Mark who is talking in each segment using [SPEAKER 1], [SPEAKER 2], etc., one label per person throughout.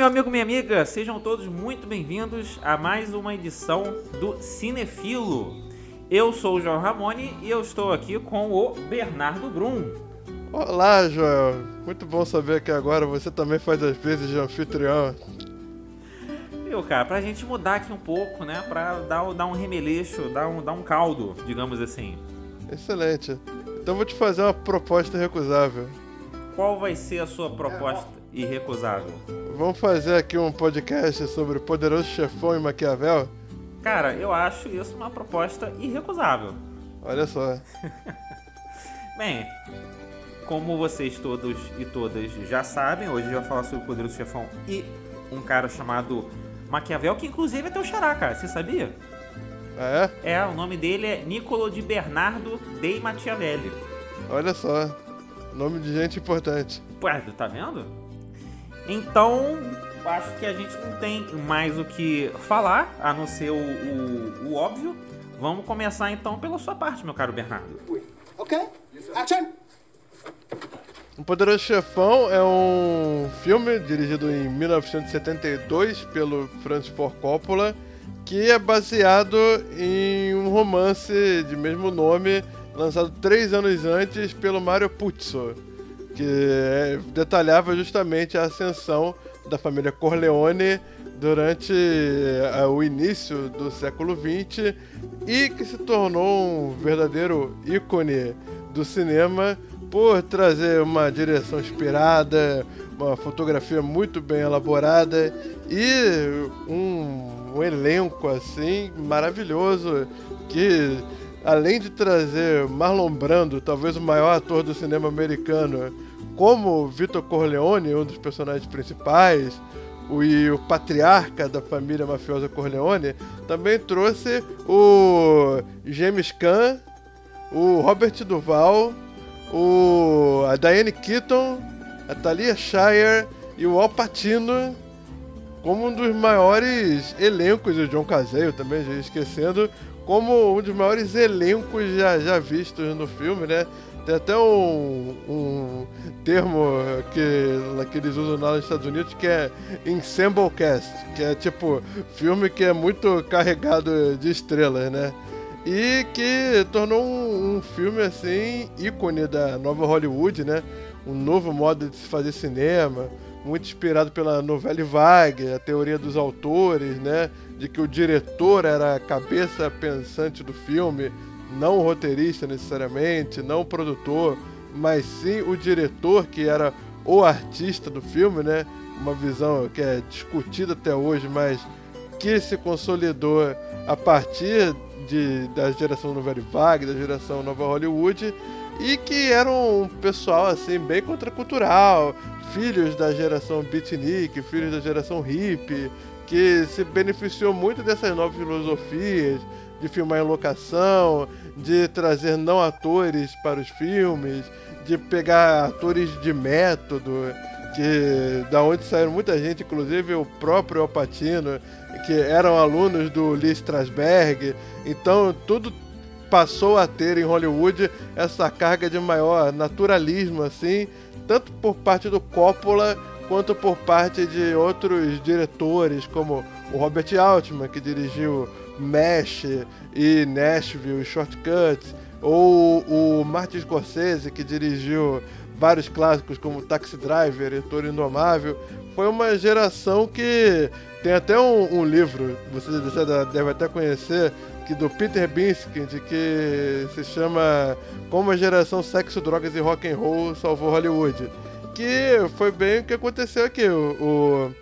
[SPEAKER 1] Meu amigo, minha amiga, sejam todos muito bem-vindos a mais uma edição do Cinefilo. Eu sou o João Ramone e eu estou aqui com o Bernardo Brum.
[SPEAKER 2] Olá, Joel. Muito bom saber que agora você também faz as vezes de anfitrião.
[SPEAKER 1] Viu, cara, pra gente mudar aqui um pouco, né? Pra dar, dar um remeleixo, dar um, dar um caldo, digamos assim.
[SPEAKER 2] Excelente. Então vou te fazer uma proposta recusável.
[SPEAKER 1] Qual vai ser a sua proposta irrecusável?
[SPEAKER 2] Vamos fazer aqui um podcast sobre o poderoso chefão e Maquiavel?
[SPEAKER 1] Cara, eu acho isso uma proposta irrecusável.
[SPEAKER 2] Olha só.
[SPEAKER 1] Bem, como vocês todos e todas já sabem, hoje gente vai falar sobre o poderoso chefão e um cara chamado Maquiavel, que inclusive é teu xará, cara. Você sabia?
[SPEAKER 2] Ah, é?
[SPEAKER 1] É, o nome dele é Niccolo de Bernardo dei Machiavelli.
[SPEAKER 2] Olha só. Nome de gente importante.
[SPEAKER 1] Ué, tá vendo? Então, acho que a gente não tem mais o que falar, a não ser o, o, o óbvio. Vamos começar então pela sua parte, meu caro Bernardo.
[SPEAKER 3] Okay, action!
[SPEAKER 2] O Poderoso Chefão é um filme dirigido em 1972 pelo Francis Ford Coppola, que é baseado em um romance de mesmo nome, lançado três anos antes pelo Mario Puzo, que é- detalhava justamente a ascensão da família Corleone durante eh, o início do século XX e que se tornou um verdadeiro ícone do cinema por trazer uma direção inspirada, uma fotografia muito bem elaborada e um, um elenco assim maravilhoso que além de trazer Marlon Brando, talvez o maior ator do cinema americano, como Vitor Corleone, um dos personagens principais, o, e o patriarca da família mafiosa Corleone, também trouxe o James Caan, o Robert Duval, o, a Diane Keaton, a Talia Shire e o Al Pacino como um dos maiores elencos, o John Cazale também, já esquecendo, como um dos maiores elencos já, já vistos no filme, né? Tem até um, um termo que, que eles usam lá nos Estados Unidos que é Ensemble Cast, que é tipo filme que é muito carregado de estrelas, né? E que tornou um, um filme assim ícone da nova Hollywood, né? Um novo modo de se fazer cinema, muito inspirado pela novela vague, a teoria dos autores, né? De que o diretor era a cabeça pensante do filme, não o roteirista necessariamente, não o produtor, mas sim o diretor que era o artista do filme, né? Uma visão que é discutida até hoje, mas que se consolidou a partir de, da geração Nouvelle Vague, da geração Nova Hollywood, e que era um pessoal assim bem contracultural, filhos da geração beatnik, filhos da geração hippie, que se beneficiou muito dessas novas filosofias, de filmar em locação, de trazer não atores para os filmes, de pegar atores de método, que da onde saíram muita gente, inclusive o próprio Alpatino, que eram alunos do Lee Strasberg. Então tudo passou a ter em Hollywood essa carga de maior naturalismo, assim, tanto por parte do Coppola quanto por parte de outros diretores, como o Robert Altman, que dirigiu Mesh e Nashville e Shortcuts, ou o Martin Scorsese, que dirigiu vários clássicos como Taxi Driver e Toro Indomável. Foi uma geração que tem até um, um livro, você deve até conhecer, que do Peter Biskind, que se chama Como a geração sexo, drogas e rock and roll salvou Hollywood. Que foi bem o que aconteceu aqui. O, o,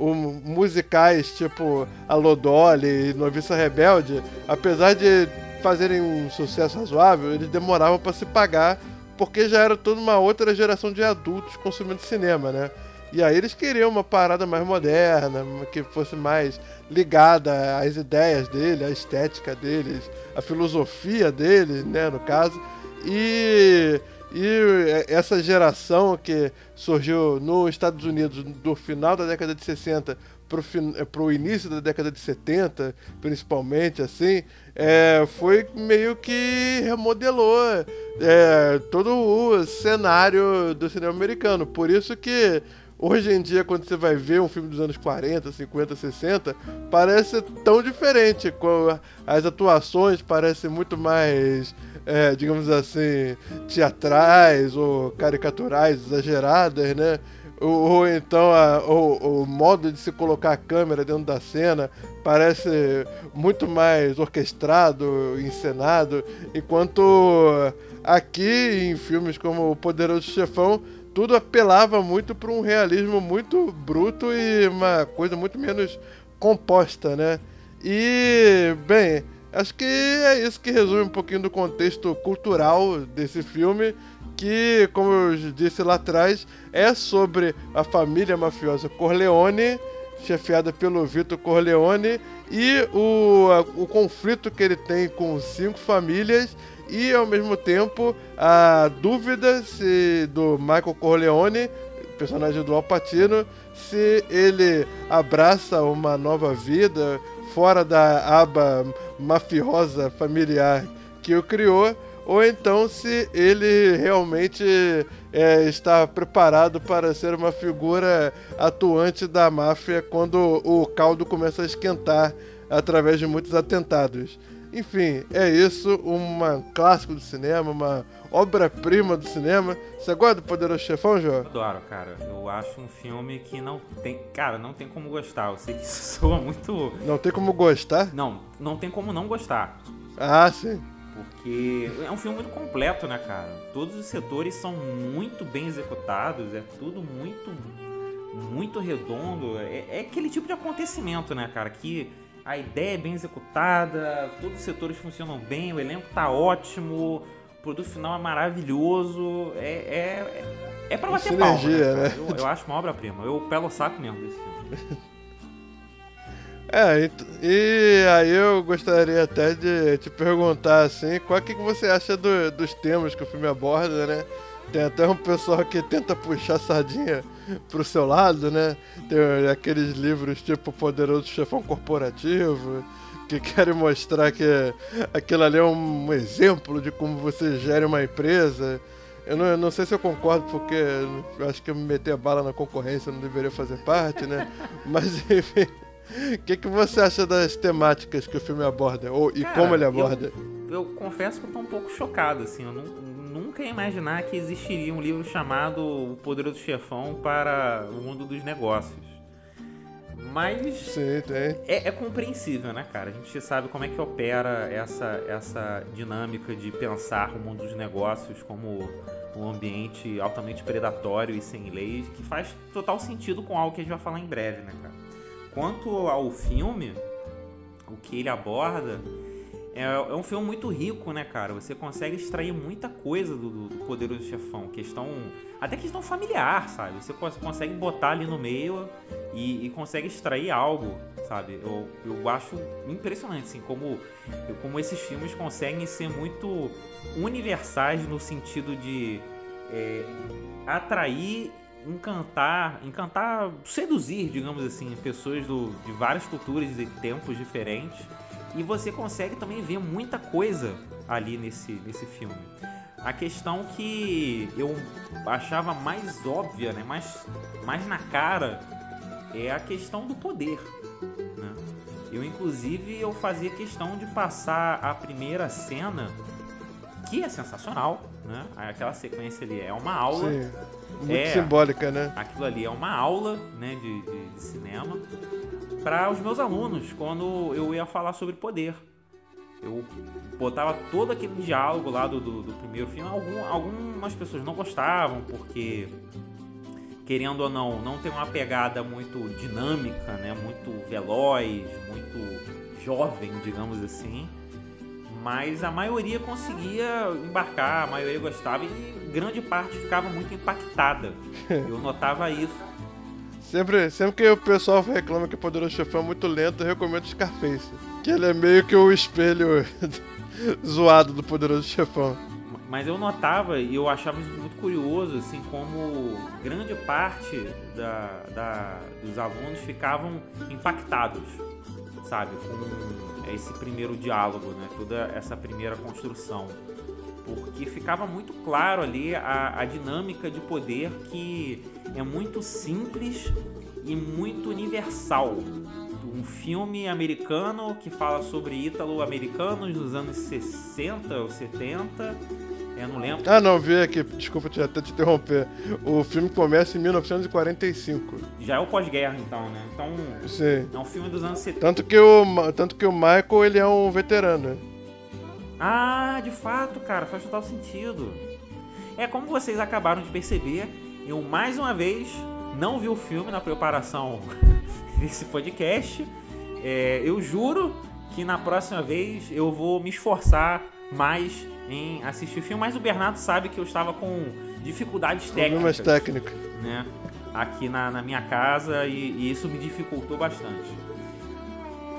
[SPEAKER 2] o musicais tipo Alô Dolly e Noviça Rebelde, apesar de fazerem um sucesso razoável, eles demoravam para se pagar porque já era toda uma outra geração de adultos consumindo cinema, né? E aí eles queriam uma parada mais moderna, que fosse mais ligada às ideias dele, à estética deles, à filosofia deles, né, no caso. E, e essa geração que surgiu nos Estados Unidos do final da década de 60 para o início da década de 70, principalmente, assim, é, foi meio que remodelou é, todo o cenário do cinema americano. Por isso que hoje em dia, quando você vai ver um filme dos anos 40, 50, 60, parece tão diferente. As atuações parecem muito mais, é, digamos assim, teatrais ou caricaturais, exageradas, né? Ou, ou então a, o, o modo de se colocar a câmera dentro da cena parece muito mais orquestrado, encenado, enquanto aqui em filmes como O Poderoso Chefão tudo apelava muito para um realismo muito bruto e uma coisa muito menos composta, né? E, bem, acho que é isso que resume um pouquinho do contexto cultural desse filme, que, como eu disse lá atrás, é sobre a família mafiosa Corleone, chefiada pelo Vitor Corleone, e o, o conflito que ele tem com cinco famílias e ao mesmo tempo a dúvida se do Michael Corleone, personagem do Al Pacino, se ele abraça uma nova vida fora da aba mafiosa familiar que o criou, ou então se ele realmente é, está preparado para ser uma figura atuante da máfia quando o caldo começa a esquentar através de muitos atentados. Enfim, é isso, um clássico do cinema, uma obra-prima do cinema. Você gosta do Poderoso Chefão, João?
[SPEAKER 1] Adoro, cara. Eu acho um filme que não tem. Cara, não tem como gostar. Eu sei que isso soa muito.
[SPEAKER 2] Não tem como gostar?
[SPEAKER 1] Não, não tem como não gostar.
[SPEAKER 2] Ah, sim.
[SPEAKER 1] Porque é um filme muito completo, né, cara? Todos os setores são muito bem executados, é tudo muito. muito redondo. É, é aquele tipo de acontecimento, né, cara? Que a ideia é bem executada, todos os setores funcionam bem, o elenco tá ótimo, o produto final é maravilhoso, é, é, é pra bater palma, né, né? Eu, eu, acho uma obra-prima, eu pelo o saco mesmo desse filme.
[SPEAKER 2] É, e, e, aí eu gostaria até de te perguntar assim, qual que você acha do, dos temas que o filme aborda, né? Tem até um pessoal que tenta puxar sardinha pro seu lado, né? Tem aqueles livros tipo Poderoso Chefão Corporativo, que querem mostrar que aquilo ali é um exemplo de como você gera uma empresa. Eu não, eu não sei se eu concordo, porque eu acho que eu me meter a bala na concorrência não deveria fazer parte, né? Mas enfim. O que, que você acha das temáticas que o filme aborda? Ou, e Cara, como ele aborda?
[SPEAKER 1] Eu, eu, confesso que eu tô um pouco chocado, assim. Eu não, nunca ia imaginar que existiria um livro chamado O Poderoso Chefão para o Mundo dos Negócios. Mas
[SPEAKER 2] Sim,
[SPEAKER 1] é, é, compreensível, né, cara? A gente sabe como é que opera essa, essa dinâmica de pensar o mundo dos negócios como um ambiente altamente predatório e sem leis, que faz total sentido com algo que a gente vai falar em breve, né, cara? Quanto ao filme, o que ele aborda é, é, um filme muito rico, né, cara? Você consegue extrair muita coisa do, do Poderoso Chefão. Questão. Até questão familiar, sabe? Você consegue botar ali no meio e, e consegue extrair algo, sabe? Eu, eu acho impressionante, assim, como, como esses filmes conseguem ser muito universais no sentido de é, atrair encantar, encantar, seduzir, digamos assim, pessoas do, de várias culturas e tempos diferentes e você consegue também ver muita coisa ali nesse, nesse filme. A questão que eu achava mais óbvia, né? mais, mais na cara, é a questão do poder. Né? Eu, inclusive, eu fazia questão de passar a primeira cena, que é sensacional, né? Aquela sequência ali é uma aula. Sim,
[SPEAKER 2] muito é, simbólica, né?
[SPEAKER 1] Aquilo ali é uma aula né, de, de, de cinema para os meus alunos quando eu ia falar sobre poder. Eu botava todo aquele diálogo lá do, do, do primeiro filme. Algum, algumas pessoas não gostavam porque, querendo ou não, não tem uma pegada muito dinâmica, né? muito veloz, muito jovem, digamos assim. Mas a maioria conseguia embarcar, a maioria gostava e grande parte ficava muito impactada. Eu notava isso.
[SPEAKER 2] Sempre, sempre que o pessoal reclama que o Poderoso Chefão é muito lento, eu recomendo Scarface. Que ele é meio que o espelho zoado do Poderoso Chefão.
[SPEAKER 1] Mas eu notava e eu achava isso muito curioso, assim, como grande parte da, da, dos alunos ficavam impactados, sabe, com esse primeiro diálogo, né, toda essa primeira construção. porque ficava muito claro ali a, a dinâmica de poder que é muito simples e muito universal. Um filme americano que fala sobre ítalo-americanos nos anos 60 ou 70. Eu não lembro.
[SPEAKER 2] Ah, não, vi aqui, desculpa te, até te interromper. O filme começa em 1945.
[SPEAKER 1] Já é o pós-guerra, então, né? Então,
[SPEAKER 2] Sim.
[SPEAKER 1] é um filme dos anos 70.
[SPEAKER 2] Tanto que o, tanto que o Michael, ele é um veterano. né?
[SPEAKER 1] Ah, de fato, cara, faz total sentido. É como vocês acabaram de perceber, eu mais uma vez não vi o filme na preparação desse podcast. É, eu juro que na próxima vez eu vou me esforçar mais em assistir o filme, mas o Bernardo sabe que eu estava com dificuldades
[SPEAKER 2] Problemas
[SPEAKER 1] técnicas,
[SPEAKER 2] técnicos.
[SPEAKER 1] né? Aqui na, na minha casa e, e isso me dificultou bastante.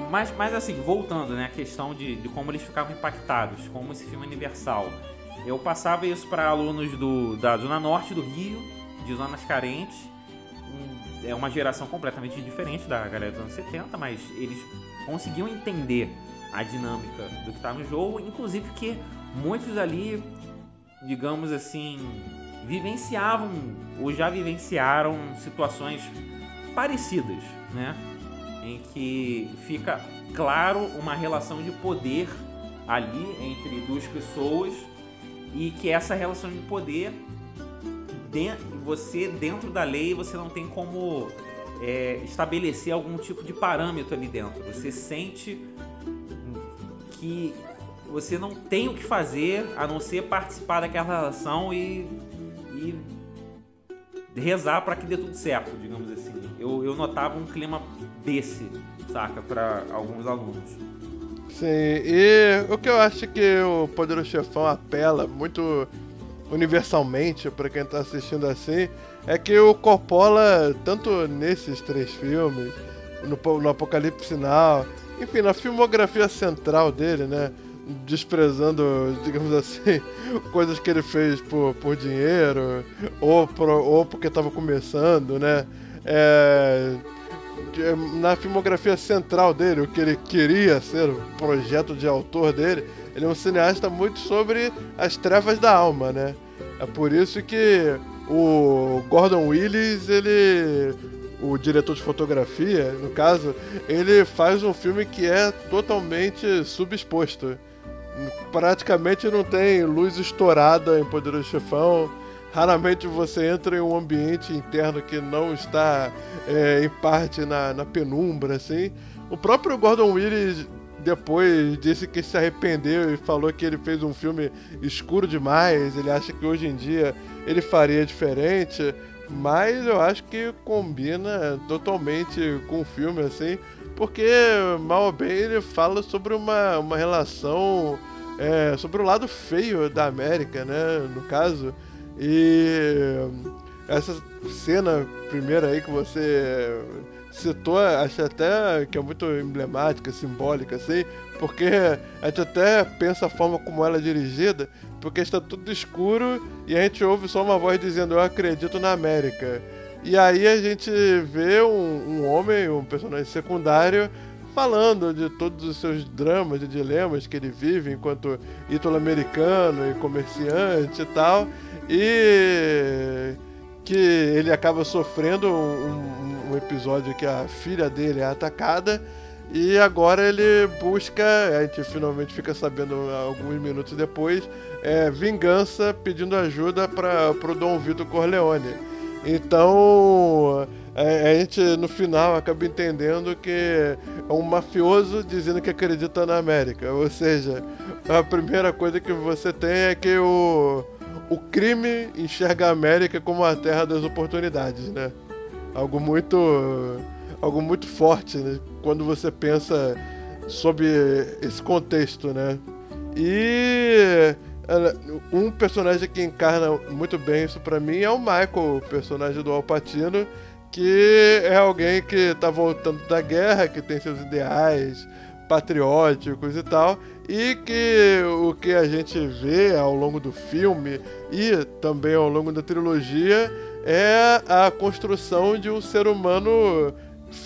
[SPEAKER 1] Mas, mas assim, voltando, né, a questão de, de como eles ficavam impactados, como esse filme é universal. Eu passava isso para alunos do, da Zona Norte do Rio, de zonas carentes. Um- é uma geração completamente diferente da galera dos anos 70, mas eles conseguiam entender a dinâmica do que estava no jogo, inclusive que muitos ali, digamos assim, vivenciavam ou já vivenciaram situações parecidas, né? Em que fica claro uma relação de poder ali entre duas pessoas e que essa relação de poder você dentro da lei você não tem como é, estabelecer algum tipo de parâmetro ali dentro. Você sente que você não tem o que fazer a não ser participar daquela relação e, e rezar para que dê tudo certo, digamos assim. Eu, eu notava um clima desse, saca, para alguns alunos.
[SPEAKER 2] Sim, e o que eu acho que o Poderoso Chefão apela muito universalmente pra quem tá assistindo assim é que o Coppola, tanto nesses três filmes, no, no Apocalipse Sinal, enfim, na filmografia central dele, né? Desprezando, digamos assim, coisas que ele fez por, por dinheiro ou, pro- ou porque tava começando, né? É, na filmografia central dele, o que ele queria ser, o projeto de autor dele, ele é um cineasta muito sobre as trevas da alma, né? É por isso que o Gordon Willis, ele, o diretor de fotografia, no caso, ele faz um filme que é totalmente subexposto. Praticamente não tem luz estourada em Poderoso Chefão. Raramente você entra em um ambiente interno que não está é, em parte na, na penumbra, assim. O próprio Gordon Willis depois disse que se arrependeu e falou que ele fez um filme escuro demais. Ele acha que hoje em dia ele faria diferente, mas eu acho que combina totalmente com o filme, assim, porque mal ou bem ele fala sobre uma, uma relação, é, sobre o lado feio da América, né, no caso. E essa cena primeira aí que você citou, acho até que é muito emblemática, simbólica, assim, porque a gente até pensa a forma como ela é dirigida, porque está tudo escuro e a gente ouve só uma voz dizendo eu acredito na América. E aí a gente vê um, um homem, um personagem secundário, falando de todos os seus dramas e dilemas que ele vive enquanto ítalo-americano e comerciante e tal, e que ele acaba sofrendo um, um- um episódio que a filha dele é atacada e agora ele busca, a gente finalmente fica sabendo alguns minutos depois, é, vingança pedindo ajuda para o Dom Vitor Corleone. Então a, a gente no final acaba entendendo que é um mafioso dizendo que acredita na América. Ou seja, a primeira coisa que você tem é que o, o crime enxerga a América como a terra das oportunidades, né? Algo muito algo muito forte né? quando você pensa sob esse contexto, né? E ela- um personagem que encarna muito bem isso pra mim é o Michael, o personagem do Al Pacino, que é alguém que tá voltando da guerra, que tem seus ideais patrióticos e tal, e que o que a gente vê ao longo do filme e também ao longo da trilogia é a construção de um ser humano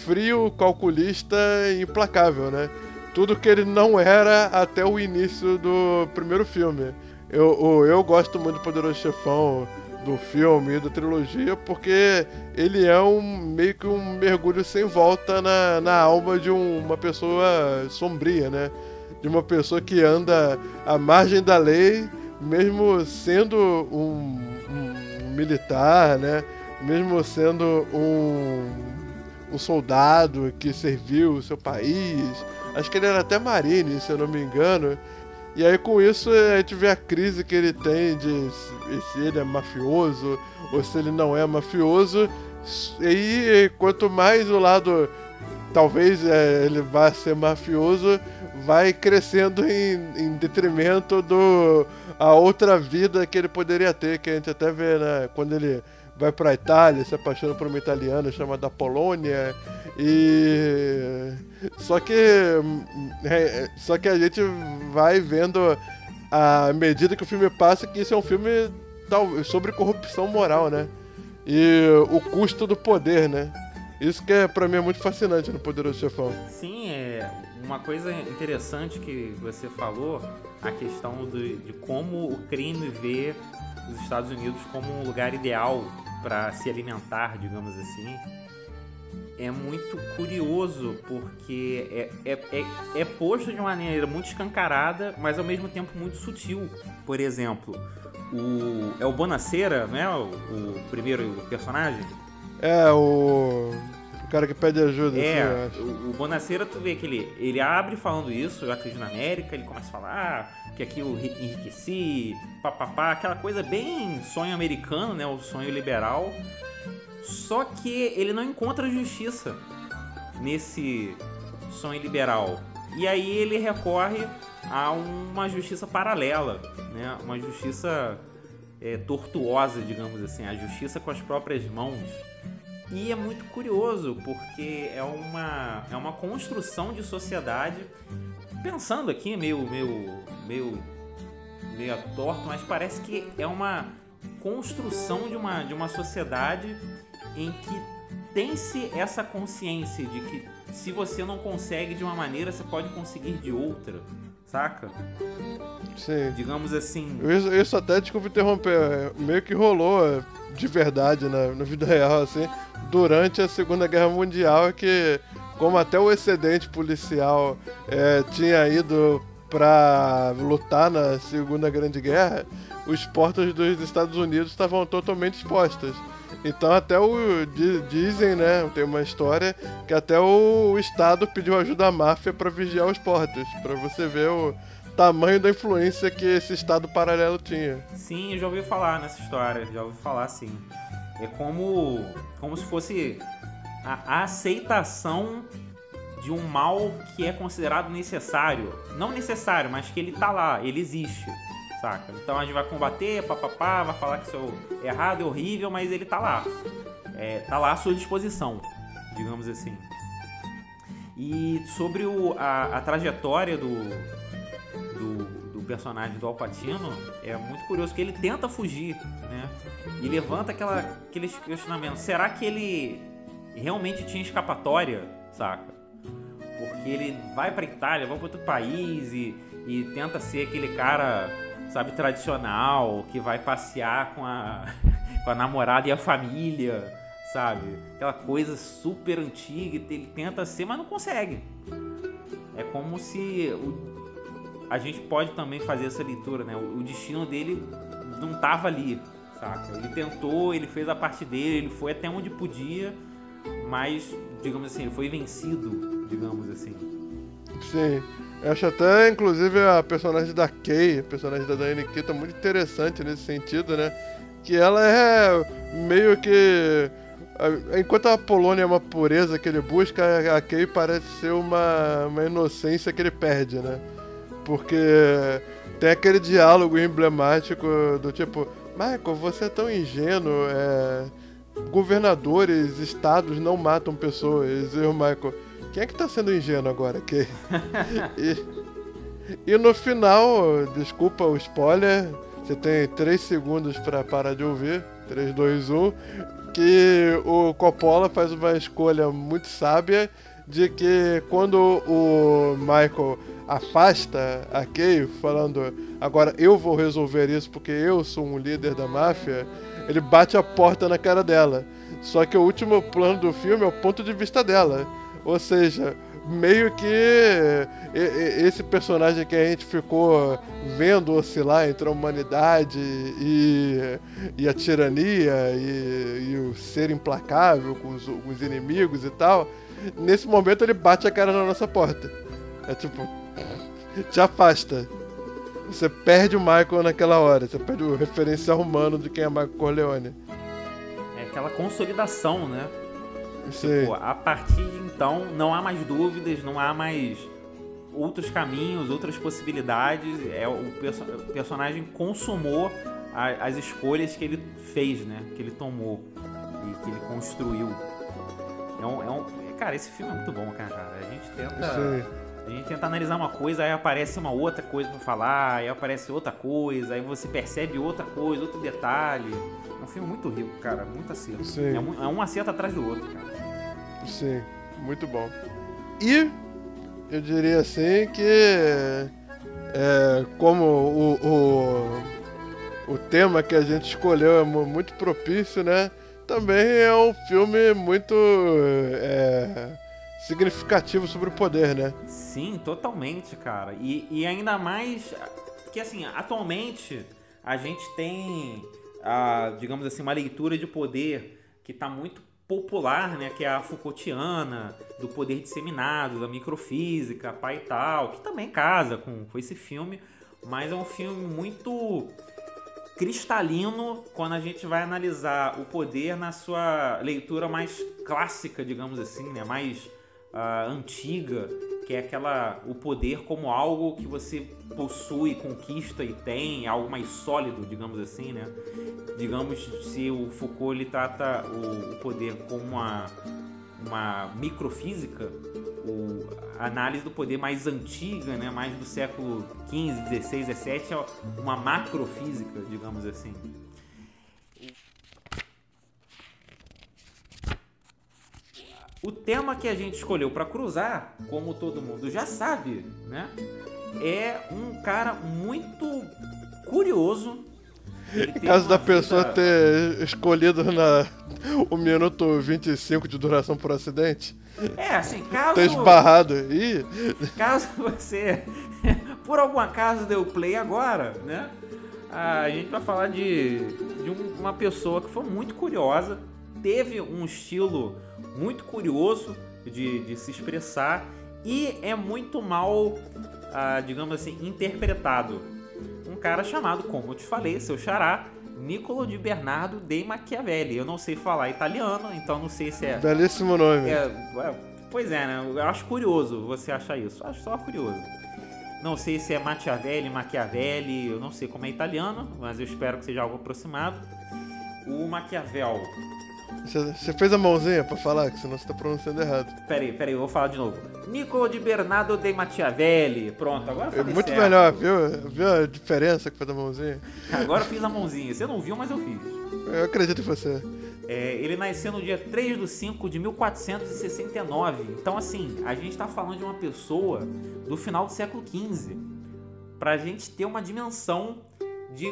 [SPEAKER 2] frio, calculista e implacável, né? Tudo que ele não era até o início do primeiro filme. Eu, eu gosto muito do Poderoso Chefão do filme e da trilogia porque ele é um meio que um mergulho sem volta na, na alma de um, uma pessoa sombria, né? De uma pessoa que anda à margem da lei, mesmo sendo um, um militar, né? Mesmo sendo um, um soldado que serviu o seu país. Acho que ele era até marine, se eu não me engano. E aí com isso a gente vê a crise que ele tem de se ele é mafioso ou se ele não é mafioso. E quanto mais o lado talvez é, ele vá ser mafioso, vai crescendo em, em, detrimento do a outra vida que ele poderia ter, que a gente até vê, né, quando ele vai para a Itália, se apaixona por uma italiana chamada Polônia e só que é, só que a gente vai vendo à medida que o filme passa que isso é um filme sobre corrupção moral, né? E o custo do poder, né? Isso que é, pra mim é muito fascinante no Poderoso Chefão.
[SPEAKER 1] Sim, é uma coisa interessante que você falou, a questão de como o crime vê os Estados Unidos como um lugar ideal para se alimentar, digamos assim é muito curioso porque é, é, é, é, posto de uma maneira muito escancarada, mas ao mesmo tempo muito sutil. Por exemplo, o, é o Bonacera, né? O, o primeiro personagem?
[SPEAKER 2] É, o. O cara que pede ajuda.
[SPEAKER 1] É, assim, o, o Bonacera, tu vê que ele, ele abre falando isso, eu acredito na América, ele começa a falar que aqui eu enriqueci, papapá, aquela coisa bem sonho americano, né? O sonho liberal. Só que ele não encontra justiça nesse sonho liberal. E aí ele recorre a uma justiça paralela, né? uma justiça é, tortuosa, digamos assim, a justiça com as próprias mãos. E é muito curioso, porque é uma, é uma construção de sociedade, pensando aqui meio, meio, meio, meio torto, mas parece que é uma construção de uma, de uma sociedade em que tem-se essa consciência de que se você não consegue de uma maneira, você pode conseguir de outra, saca?
[SPEAKER 2] Sim.
[SPEAKER 1] Digamos assim.
[SPEAKER 2] Isso, isso até, desculpa interromper, é, meio que rolou é, de verdade na, na vida real, assim, durante a Segunda Guerra Mundial, que como até o excedente policial é, tinha ido para lutar na Segunda Grande Guerra, os portos dos Estados Unidos estavam totalmente expostos. Então até o dizem, né, tem uma história que até o Estado pediu ajuda à máfia para vigiar os portos, para você ver o tamanho da influência que esse Estado paralelo tinha.
[SPEAKER 1] Sim, eu já ouvi falar nessa história, já ouvi falar sim. É como como se fosse a aceitação de um mal que é considerado necessário. Não necessário, mas que ele tá lá, ele existe saca? Então a gente vai combater, papapá, vai falar que isso é errado, é horrível, mas ele tá lá. É, tá lá à sua disposição, digamos assim. E sobre o, a, a trajetória do, do, personagem do Alpatino, é muito curioso que ele tenta fugir, né? E levanta aquela, aqueles questionamentos. Será que ele realmente tinha escapatória, saca? Porque ele vai pra Itália, vai pra outro país e, e tenta ser aquele cara sabe, tradicional, que vai passear com a, com a namorada e a família, sabe? Aquela coisa super antiga, ele tenta ser, mas não consegue. É como se o, a gente pode também fazer essa leitura, né? O, destino dele não tava ali, saca? Ele tentou, ele fez a parte dele, ele foi até onde podia, mas, digamos assim, ele foi vencido, digamos assim.
[SPEAKER 2] Sim. Eu acho até, inclusive, a personagem da Kay, a personagem da Diane Kita, muito interessante nesse sentido, né? Que ela é meio que. Enquanto a Polônia é uma pureza que ele busca, a Kay parece ser uma, uma inocência que ele perde, né? Porque tem aquele diálogo emblemático do tipo: Michael, você é tão ingênuo, é... governadores, estados não matam pessoas. E o Michael quem é que tá sendo ingênuo agora? Que... e, e no final, desculpa o spoiler, você tem 3 segundos para parar de ouvir. 3, 2, 1. Que o Coppola faz uma escolha muito sábia de que quando o Michael afasta a Kay, falando agora eu vou resolver isso porque eu sou um líder da máfia, ele bate a porta na cara dela. Só que o último plano do filme é o ponto de vista dela. Ou seja, meio que esse personagem que a gente ficou vendo oscilar entre a humanidade e, e a tirania e, e, o ser implacável com os, com os inimigos e tal, nesse momento ele bate a cara na nossa porta. É tipo, te afasta. Você perde o Michael naquela hora, você perde o referencial humano de quem é Michael Corleone.
[SPEAKER 1] É aquela consolidação, né? Sim. Tipo, a partir de então não há mais dúvidas, não há mais outros caminhos, outras possibilidades. É o, perso o personagem consumou a, as escolhas que ele fez, né? Que ele tomou e que ele construiu. É um, é um, cara, esse filme é muito bom, cara. A gente tenta Sim a gente tenta analisar uma coisa, aí aparece uma outra coisa pra falar, aí aparece outra coisa, aí você percebe outra coisa, outro detalhe. É um filme muito rico, cara, muito acerto. É um, é um acerto atrás do outro, cara.
[SPEAKER 2] Sim, muito bom. E eu diria assim que é, como o, o, o tema que a gente escolheu é muito propício, né? Também é um filme muito. É, significativo sobre o poder, né?
[SPEAKER 1] Sim, totalmente, cara. E, e ainda mais que, assim, atualmente a gente tem, a, digamos assim, uma leitura de poder que está muito popular, né, que é a Foucaultiana, do poder disseminado, da microfísica, pai e tal, que também casa com, com esse filme, mas é um filme muito cristalino quando a gente vai analisar o poder na sua leitura mais clássica, digamos assim, né, mais uh, antiga, que é aquela o poder como algo que você possui, conquista e tem, algo mais sólido, digamos assim, né? Digamos se o Foucault ele trata o, o poder como uma uma microfísica, o, análise do poder mais antiga, né, mais do século XV, XVI, XVII, é uma macrofísica, digamos assim. O tema que a gente escolheu para cruzar, como todo mundo já sabe, né? É um cara muito curioso.
[SPEAKER 2] Em caso da pessoa vida... ter escolhido na o minuto 25 de duração por acidente.
[SPEAKER 1] É, assim, caso.
[SPEAKER 2] Ter esbarrado. Ih.
[SPEAKER 1] Caso você, por algum acaso, deu play agora, né? A gente vai falar de, de uma pessoa que foi muito curiosa, teve um estilo muito curioso de, de se expressar e é muito mal, ah, digamos assim, interpretado. Um cara chamado, como eu te falei, seu xará, Niccolo di Bernardo de Machiavelli. Eu não sei falar italiano, então não sei se é.
[SPEAKER 2] Belíssimo nome.
[SPEAKER 1] É, é, pois é, né? Eu acho curioso você achar isso. Acho só curioso. Não sei se é Machiavelli, Machiavelli, eu não sei como é italiano, mas eu espero que seja algo aproximado. O Maquiavel
[SPEAKER 2] você fez a mãozinha pra falar, que senão você tá pronunciando errado.
[SPEAKER 1] Peraí, peraí, eu vou falar de novo. Niccolo de Bernardo de Machiavelli. Pronto, agora eu
[SPEAKER 2] É muito certo. melhor, viu? Viu a diferença que fez a mãozinha?
[SPEAKER 1] Agora eu fiz a mãozinha. Você não viu, mas eu fiz.
[SPEAKER 2] Eu acredito em você.
[SPEAKER 1] É, ele nasceu no dia 3 de 5 de 1469. Então, assim, a gente tá falando de uma pessoa do final do século XV. Pra gente ter uma dimensão de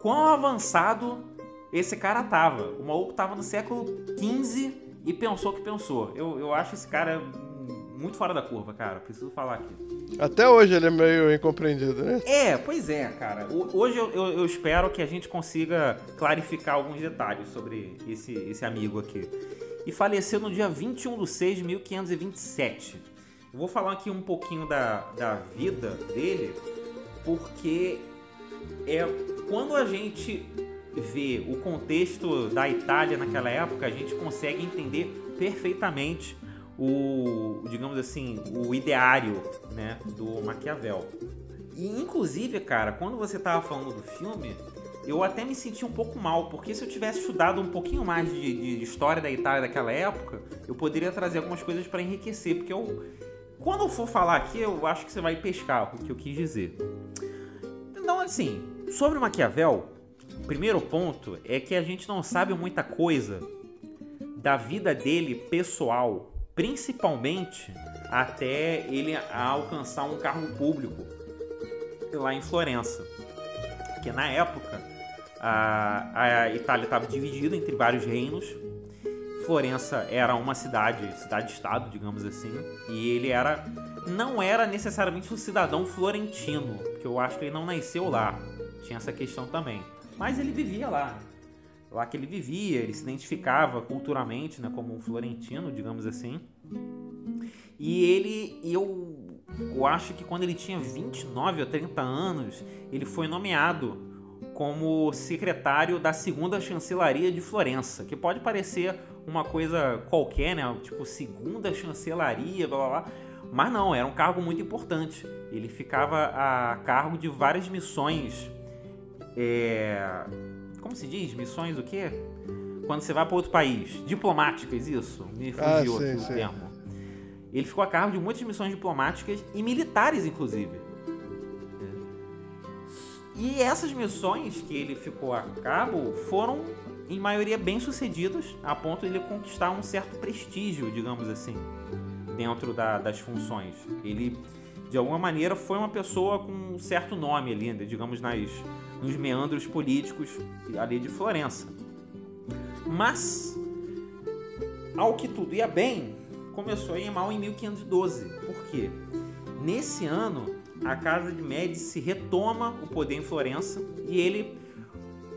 [SPEAKER 1] quão avançado esse cara tava. O maluco tava no século XV e pensou que pensou. Eu, eu acho esse cara muito fora da curva, cara. Preciso falar aqui.
[SPEAKER 2] Até hoje ele é meio incompreendido, né?
[SPEAKER 1] É, pois é, cara. Hoje eu, eu, eu espero que a gente consiga clarificar alguns detalhes sobre esse, esse amigo aqui. E faleceu no dia 21 de 6 de 1527. Eu vou falar aqui um pouquinho da, da vida dele, porque é quando a gente vê o contexto da Itália naquela época, a gente consegue entender perfeitamente o, digamos assim, o ideário, né, do Maquiavel. E inclusive, cara, quando você tava falando do filme, eu até me senti um pouco mal, porque se eu tivesse estudado um pouquinho mais de, de história da Itália daquela época, eu poderia trazer algumas coisas para enriquecer, porque eu quando eu for falar aqui, eu acho que você vai pescar o que eu quis dizer. Então, assim, sobre Maquiavel, primeiro ponto é que a gente não sabe muita coisa da vida dele pessoal principalmente até ele alcançar um cargo público lá em Florença. Porque na época a, a Itália estava dividida entre vários reinos. Florença era uma cidade, cidade-estado, digamos assim, e ele era não era necessariamente um cidadão florentino, porque eu acho que ele não nasceu lá. Tinha essa questão também. Mas ele vivia lá. Lá que ele vivia, ele se identificava culturalmente, né, como um florentino, digamos assim. E ele, eu, eu acho que quando ele tinha 29 ou 30 anos, ele foi nomeado como secretário da segunda chancelaria de Florença, que pode parecer uma coisa qualquer, né? Tipo, segunda chancelaria, blá blá blá. Mas não, era um cargo muito importante. Ele ficava a cargo de várias missões. É... Como se diz? Missões o quê? Quando você vai para outro país. Diplomáticas, isso. Me fugiu ah, sim, o termo. Ele ficou a cargo de muitas missões diplomáticas e militares, inclusive. E essas missões que ele ficou a cabo foram, em maioria, bem sucedidas, a ponto de ele conquistar um certo prestígio, digamos assim, dentro da, das funções. Ele, de alguma maneira, foi uma pessoa com um certo nome ali, né, digamos, nas, nos meandros políticos ali de Florença. Mas, ao que tudo ia bem, começou a ir mal em 1512. Por quê? Nesse ano, a casa de Médici retoma o poder em Florença e ele,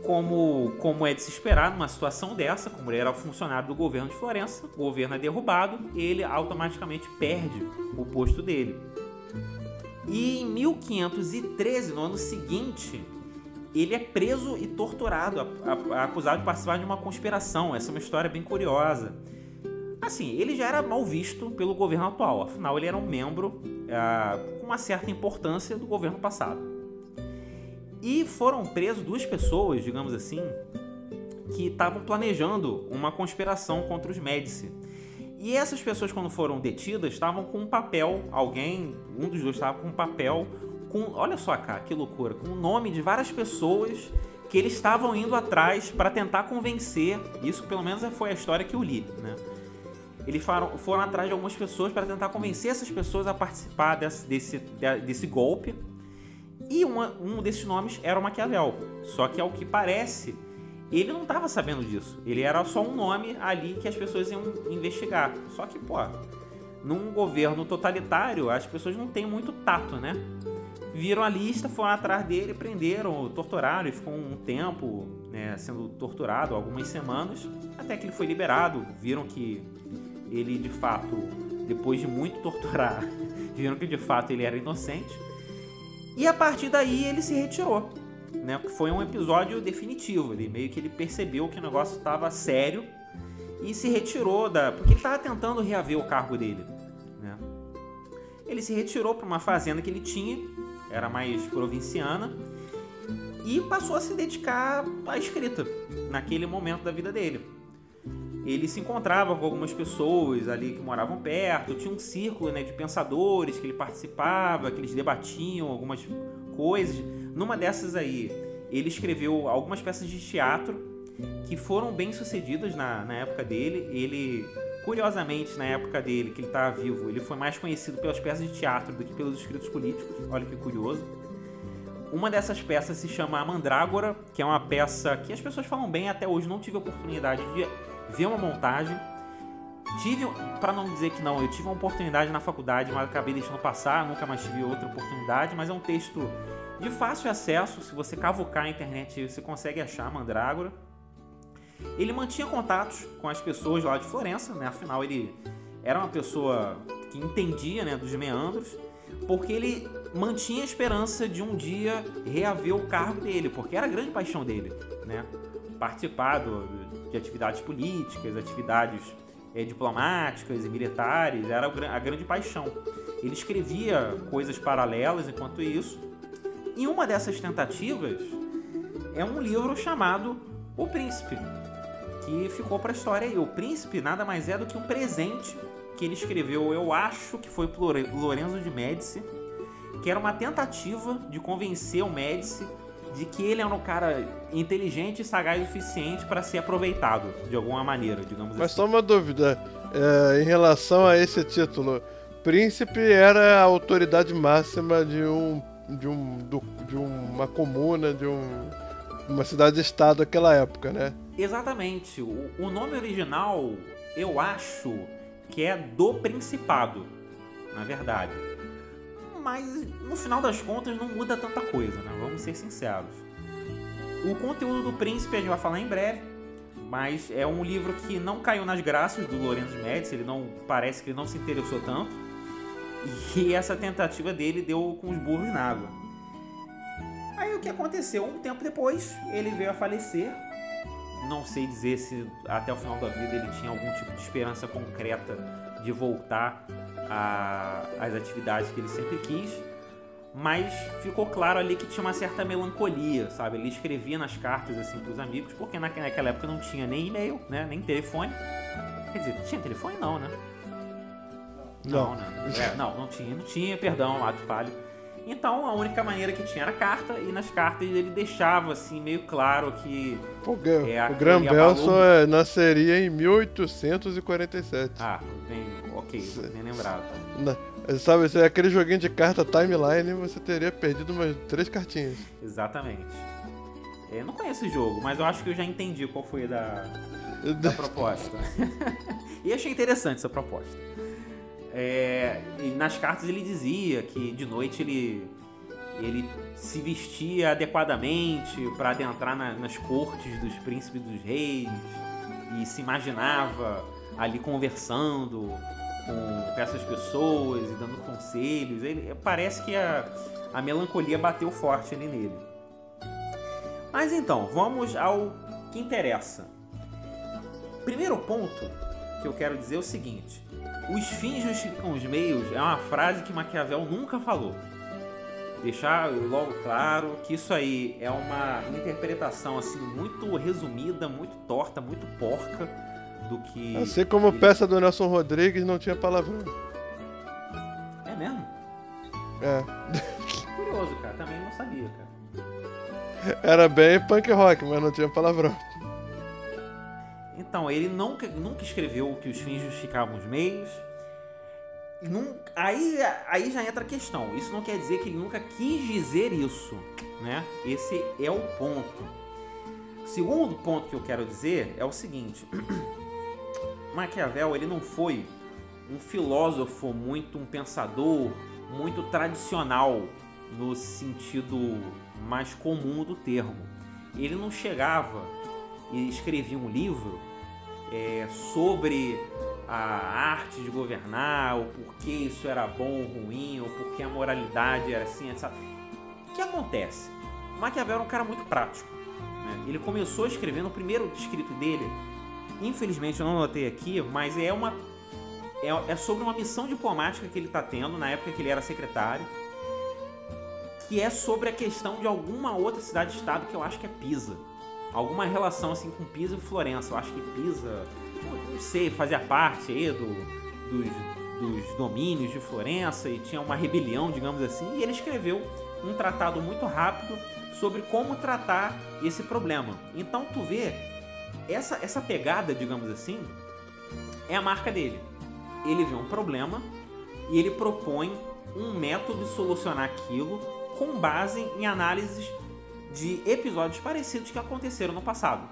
[SPEAKER 1] como, como é de se esperar numa situação dessa, como ele era funcionário do governo de Florença, o governo é derrubado e ele automaticamente perde o posto dele. E em 1513, no ano seguinte, ele é preso e torturado, acusado de participar de uma conspiração. Essa é uma história bem curiosa. Assim, ele já era mal visto pelo governo atual, afinal, ele era um membro uh, com uma certa importância do governo passado. E foram presos duas pessoas, digamos assim, que estavam planejando uma conspiração contra os Médici. E essas pessoas, quando foram detidas, estavam com um papel, alguém, um dos dois estava com um papel com, olha só, cara, que loucura, com o nome de várias pessoas que eles estavam indo atrás para tentar convencer. Isso, pelo menos, foi a história que eu li, né? eles foram, foram atrás de algumas pessoas para tentar convencer essas pessoas a participar desse, desse, desse golpe. E uma, um desses nomes era o Maquiavel. Só que, ao que parece, ele não estava sabendo disso. Ele era só um nome ali que as pessoas iam investigar. Só que, pô, num governo totalitário, as pessoas não têm muito tato, né? Viram a lista, foram atrás dele, prenderam, torturaram e ficou um tempo né, sendo torturado, algumas semanas, até que ele foi liberado. Viram que ele de fato, depois de muito torturar, viram que de fato ele era inocente. E a partir daí ele se retirou. Né? Foi um episódio definitivo. Ele meio que ele percebeu que o negócio estava sério e se retirou da. Porque ele estava tentando reaver o cargo dele. Né? Ele se retirou para uma fazenda que ele tinha, era mais provinciana, e passou a se dedicar à escrita naquele momento da vida dele ele se encontrava com algumas pessoas ali que moravam perto, tinha um círculo né, de pensadores que ele participava, que eles debatiam algumas coisas. Numa dessas aí, ele escreveu algumas peças de teatro que foram bem sucedidas na, na época dele. Ele, curiosamente, na época dele, que ele estava vivo, ele foi mais conhecido pelas peças de teatro do que pelos escritos políticos. Olha que curioso. Uma dessas peças se chama A Mandrágora, que é uma peça que as pessoas falam bem até hoje. Não tive a oportunidade de ver uma montagem. Tive, para não dizer que não, eu tive uma oportunidade na faculdade, mas acabei deixando passar, nunca mais tive outra oportunidade, mas é um texto de fácil acesso, se você cavucar a internet, você consegue achar Mandrágora. Ele mantinha contatos com as pessoas lá de Florença, né? Afinal, ele era uma pessoa que entendia, né, dos meandros, porque ele mantinha a esperança de um dia reaver o cargo dele, porque era a grande paixão dele, né? Participar do, de atividades políticas, atividades é, diplomáticas e militares, era a grande paixão. Ele escrevia coisas paralelas enquanto isso. E uma dessas tentativas é um livro chamado O Príncipe, que ficou para a história aí. O Príncipe nada mais é do que um presente que ele escreveu, eu acho que foi Lorenzo de Médici, que era uma tentativa de convencer o Médici de que ele é um cara inteligente e sagaz o suficiente para ser aproveitado de alguma maneira, digamos
[SPEAKER 2] Mas
[SPEAKER 1] assim.
[SPEAKER 2] só uma dúvida. é, em relação a esse título, príncipe era a autoridade máxima de um de um do, de uma comuna, de um uma cidade-estado daquela época, né?
[SPEAKER 1] Exatamente. O, o nome original, eu acho que é do Principado, na verdade. Mas no final das contas não muda tanta coisa, né? Vamos ser sinceros. O conteúdo do Príncipe a gente vai falar em breve, mas é um livro que não caiu nas graças do Lorenzo Médici, ele não parece que ele não se interessou tanto. E essa tentativa dele deu com os burros na água. Aí o que aconteceu? Um tempo depois, ele veio a falecer. Não sei dizer se até o final da vida ele tinha algum tipo de esperança concreta de voltar às atividades que ele sempre quis. Mas ficou claro ali que tinha uma certa melancolia, sabe? Ele escrevia nas cartas assim para os amigos, porque naquela época não tinha nem e-mail, né? Nem telefone. Quer dizer, tinha telefone não, né? Não, não, né? É, não, não tinha, não tinha, perdão, ato falho. Então a única maneira que tinha era carta, e nas cartas ele deixava assim meio claro que.
[SPEAKER 2] O, é, o Graham Belson é, nasceria em 1847.
[SPEAKER 1] Ah, bem, ok, nem lembrava.
[SPEAKER 2] Na, sabe, se é aquele joguinho de carta timeline, você teria perdido umas três cartinhas.
[SPEAKER 1] Exatamente. Eu é, não conheço o jogo, mas eu acho que eu já entendi qual foi da, da proposta. e achei interessante essa proposta. É, nas cartas ele dizia que de noite ele, ele se vestia adequadamente para adentrar na, nas cortes dos príncipes dos reis e se imaginava ali conversando com, com essas pessoas e dando conselhos. Ele, parece que a, a melancolia bateu forte ali nele. Mas então, vamos ao que interessa. Primeiro ponto que eu quero dizer é o seguinte: os fins justificam os meios é uma frase que Maquiavel nunca falou. Deixar logo claro que isso aí é uma interpretação assim muito resumida, muito torta, muito porca do que.
[SPEAKER 2] Assim como ele... peça do Nelson Rodrigues não tinha palavrão.
[SPEAKER 1] É mesmo?
[SPEAKER 2] É.
[SPEAKER 1] Curioso, cara. Também não sabia, cara.
[SPEAKER 2] Era bem punk rock, mas não tinha palavrão.
[SPEAKER 1] Então, ele nunca, nunca escreveu que os fins justificavam os meios. Nunca, aí, aí já entra a questão. Isso não quer dizer que ele nunca quis dizer isso, né? Esse é o ponto. O segundo ponto que eu quero dizer é o seguinte: Maquiavel ele não foi um filósofo muito um pensador muito tradicional no sentido mais comum do termo. Ele não chegava e escrevia um livro é, sobre a arte de governar, o porquê isso era bom ou ruim, ou porquê a moralidade era assim, etc. O que acontece? Maquiavel era um cara muito prático. Né? Ele começou escrevendo o primeiro escrito dele, infelizmente eu não notei aqui, mas é uma é, é sobre uma missão diplomática que ele está tendo na época que ele era secretário, que é sobre a questão de alguma outra cidade-estado que eu acho que é Pisa alguma relação assim com Pisa e Florença. Eu acho que Pisa, não sei, fazia parte aí do, dos, dos domínios de Florença e tinha uma rebelião, digamos assim, e ele escreveu um tratado muito rápido sobre como tratar esse problema. Então tu vê essa essa pegada, digamos assim, é a marca dele. Ele vê um problema e ele propõe um método de solucionar aquilo com base em análises de episódios parecidos que aconteceram no passado.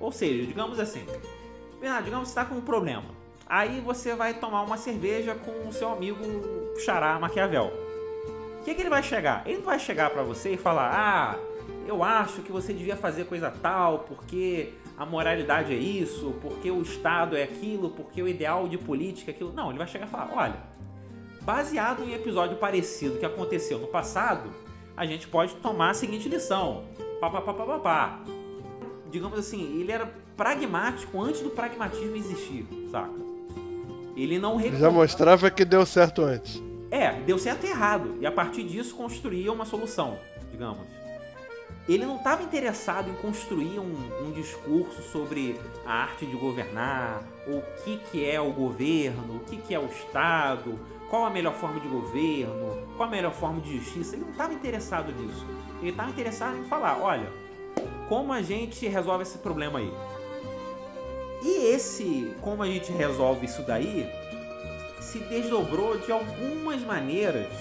[SPEAKER 1] Ou seja, digamos assim, Bernardo, digamos que está com um problema. Aí você vai tomar uma cerveja com o seu amigo Xará Maquiavel. O que, que ele vai chegar? Ele não vai chegar para você e falar: Ah, eu acho que você devia fazer coisa tal, porque a moralidade é isso, porque o Estado é aquilo, porque o ideal de política é aquilo. Não, ele vai chegar e falar: Olha, baseado em episódio parecido que aconteceu no passado, a gente pode tomar a seguinte lição. Pá, pá, pá, pá, pá, pá. Digamos assim, ele era pragmático antes do pragmatismo existir, saca? Ele não
[SPEAKER 2] recom... Já mostrava que deu certo antes.
[SPEAKER 1] É, deu certo e errado. E a partir disso construía uma solução, digamos. Ele não estava interessado em construir um, um, discurso sobre a arte de governar, ou o que, que é o governo, o que, que é o Estado, qual a melhor forma de governo, qual a melhor forma de justiça. Ele não estava interessado nisso. Ele estava interessado em falar: olha, como a gente resolve esse problema aí? E esse, como a gente resolve isso daí, se desdobrou de algumas maneiras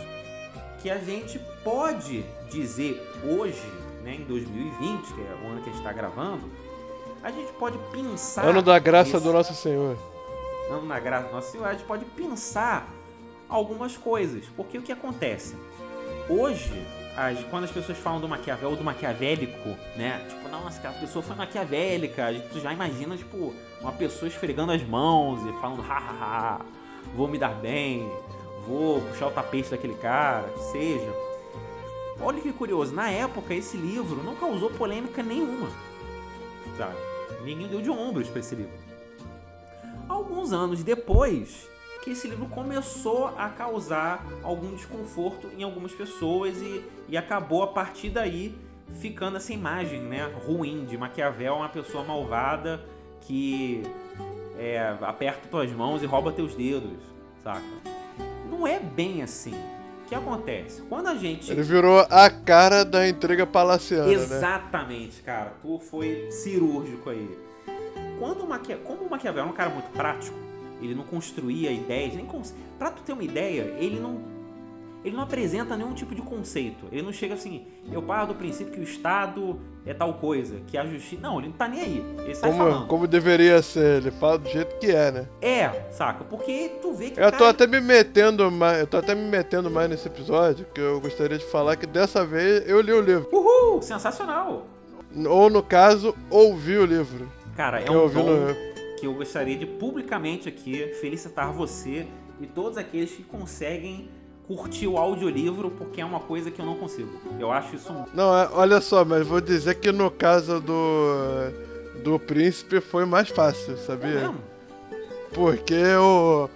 [SPEAKER 1] que a gente pode dizer hoje, né, em 2020, que é o ano que a gente está gravando, a gente pode pensar.
[SPEAKER 2] Ano da graça
[SPEAKER 1] nesse-
[SPEAKER 2] do nosso Senhor.
[SPEAKER 1] ano na graça do Nosso Senhor, a gente pode pensar algumas coisas. Porque o que acontece? Hoje, as- quando as pessoas falam do Maquiavel ou do maquiavélico, né? Tipo, nossa, aquela pessoa foi maquiavélica. A gente já imagina, tipo, uma pessoa esfregando as mãos e falando, hahaha, vou me dar bem, vou puxar o tapete daquele cara, que seja. Olha que curioso, na época esse livro não causou polêmica nenhuma. Sabe? Ninguém deu de ombros pra esse livro alguns anos depois que esse livro começou a causar algum desconforto em algumas pessoas e, e acabou a partir daí ficando essa imagem né, ruim de Maquiavel, uma pessoa malvada que é, aperta tuas mãos e rouba teus dedos, saca? Não é bem assim. O que acontece? Quando a gente.
[SPEAKER 2] Ele virou a cara da intriga palaciana, né?
[SPEAKER 1] Exatamente, cara. Tu foi cirúrgico aí. Quando o Maquia... Como o Maquiavel é um cara muito prático, ele não construía ideias, nem cons... Pra tu ter uma ideia, ele não. Ele não apresenta nenhum tipo de conceito. Ele não chega assim, eu paro do princípio que o Estado é tal coisa, que a justiça. Não, ele não tá nem aí. Ele sai
[SPEAKER 2] Como,
[SPEAKER 1] falando.
[SPEAKER 2] como deveria ser, ele fala do jeito que é, né?
[SPEAKER 1] É, saca? Porque tu vê que.
[SPEAKER 2] Eu tô
[SPEAKER 1] cara-
[SPEAKER 2] até me metendo mais, eu tô até me metendo mais nesse episódio, que eu gostaria de falar que dessa vez eu li o livro.
[SPEAKER 1] Uhul! Sensacional!
[SPEAKER 2] Ou no caso, ouvi o livro.
[SPEAKER 1] Cara, é
[SPEAKER 2] Que eu
[SPEAKER 1] um
[SPEAKER 2] ouvi
[SPEAKER 1] dom
[SPEAKER 2] no-
[SPEAKER 1] que eu gostaria de publicamente aqui felicitar você e todos aqueles que conseguem curtir o audiolivro, porque é uma coisa que eu não consigo. Eu acho isso um.
[SPEAKER 2] Não, é- olha só, mas vou dizer que no caso do do príncipe foi mais fácil,
[SPEAKER 1] É
[SPEAKER 2] sabia?
[SPEAKER 1] mesmo?
[SPEAKER 2] Porque o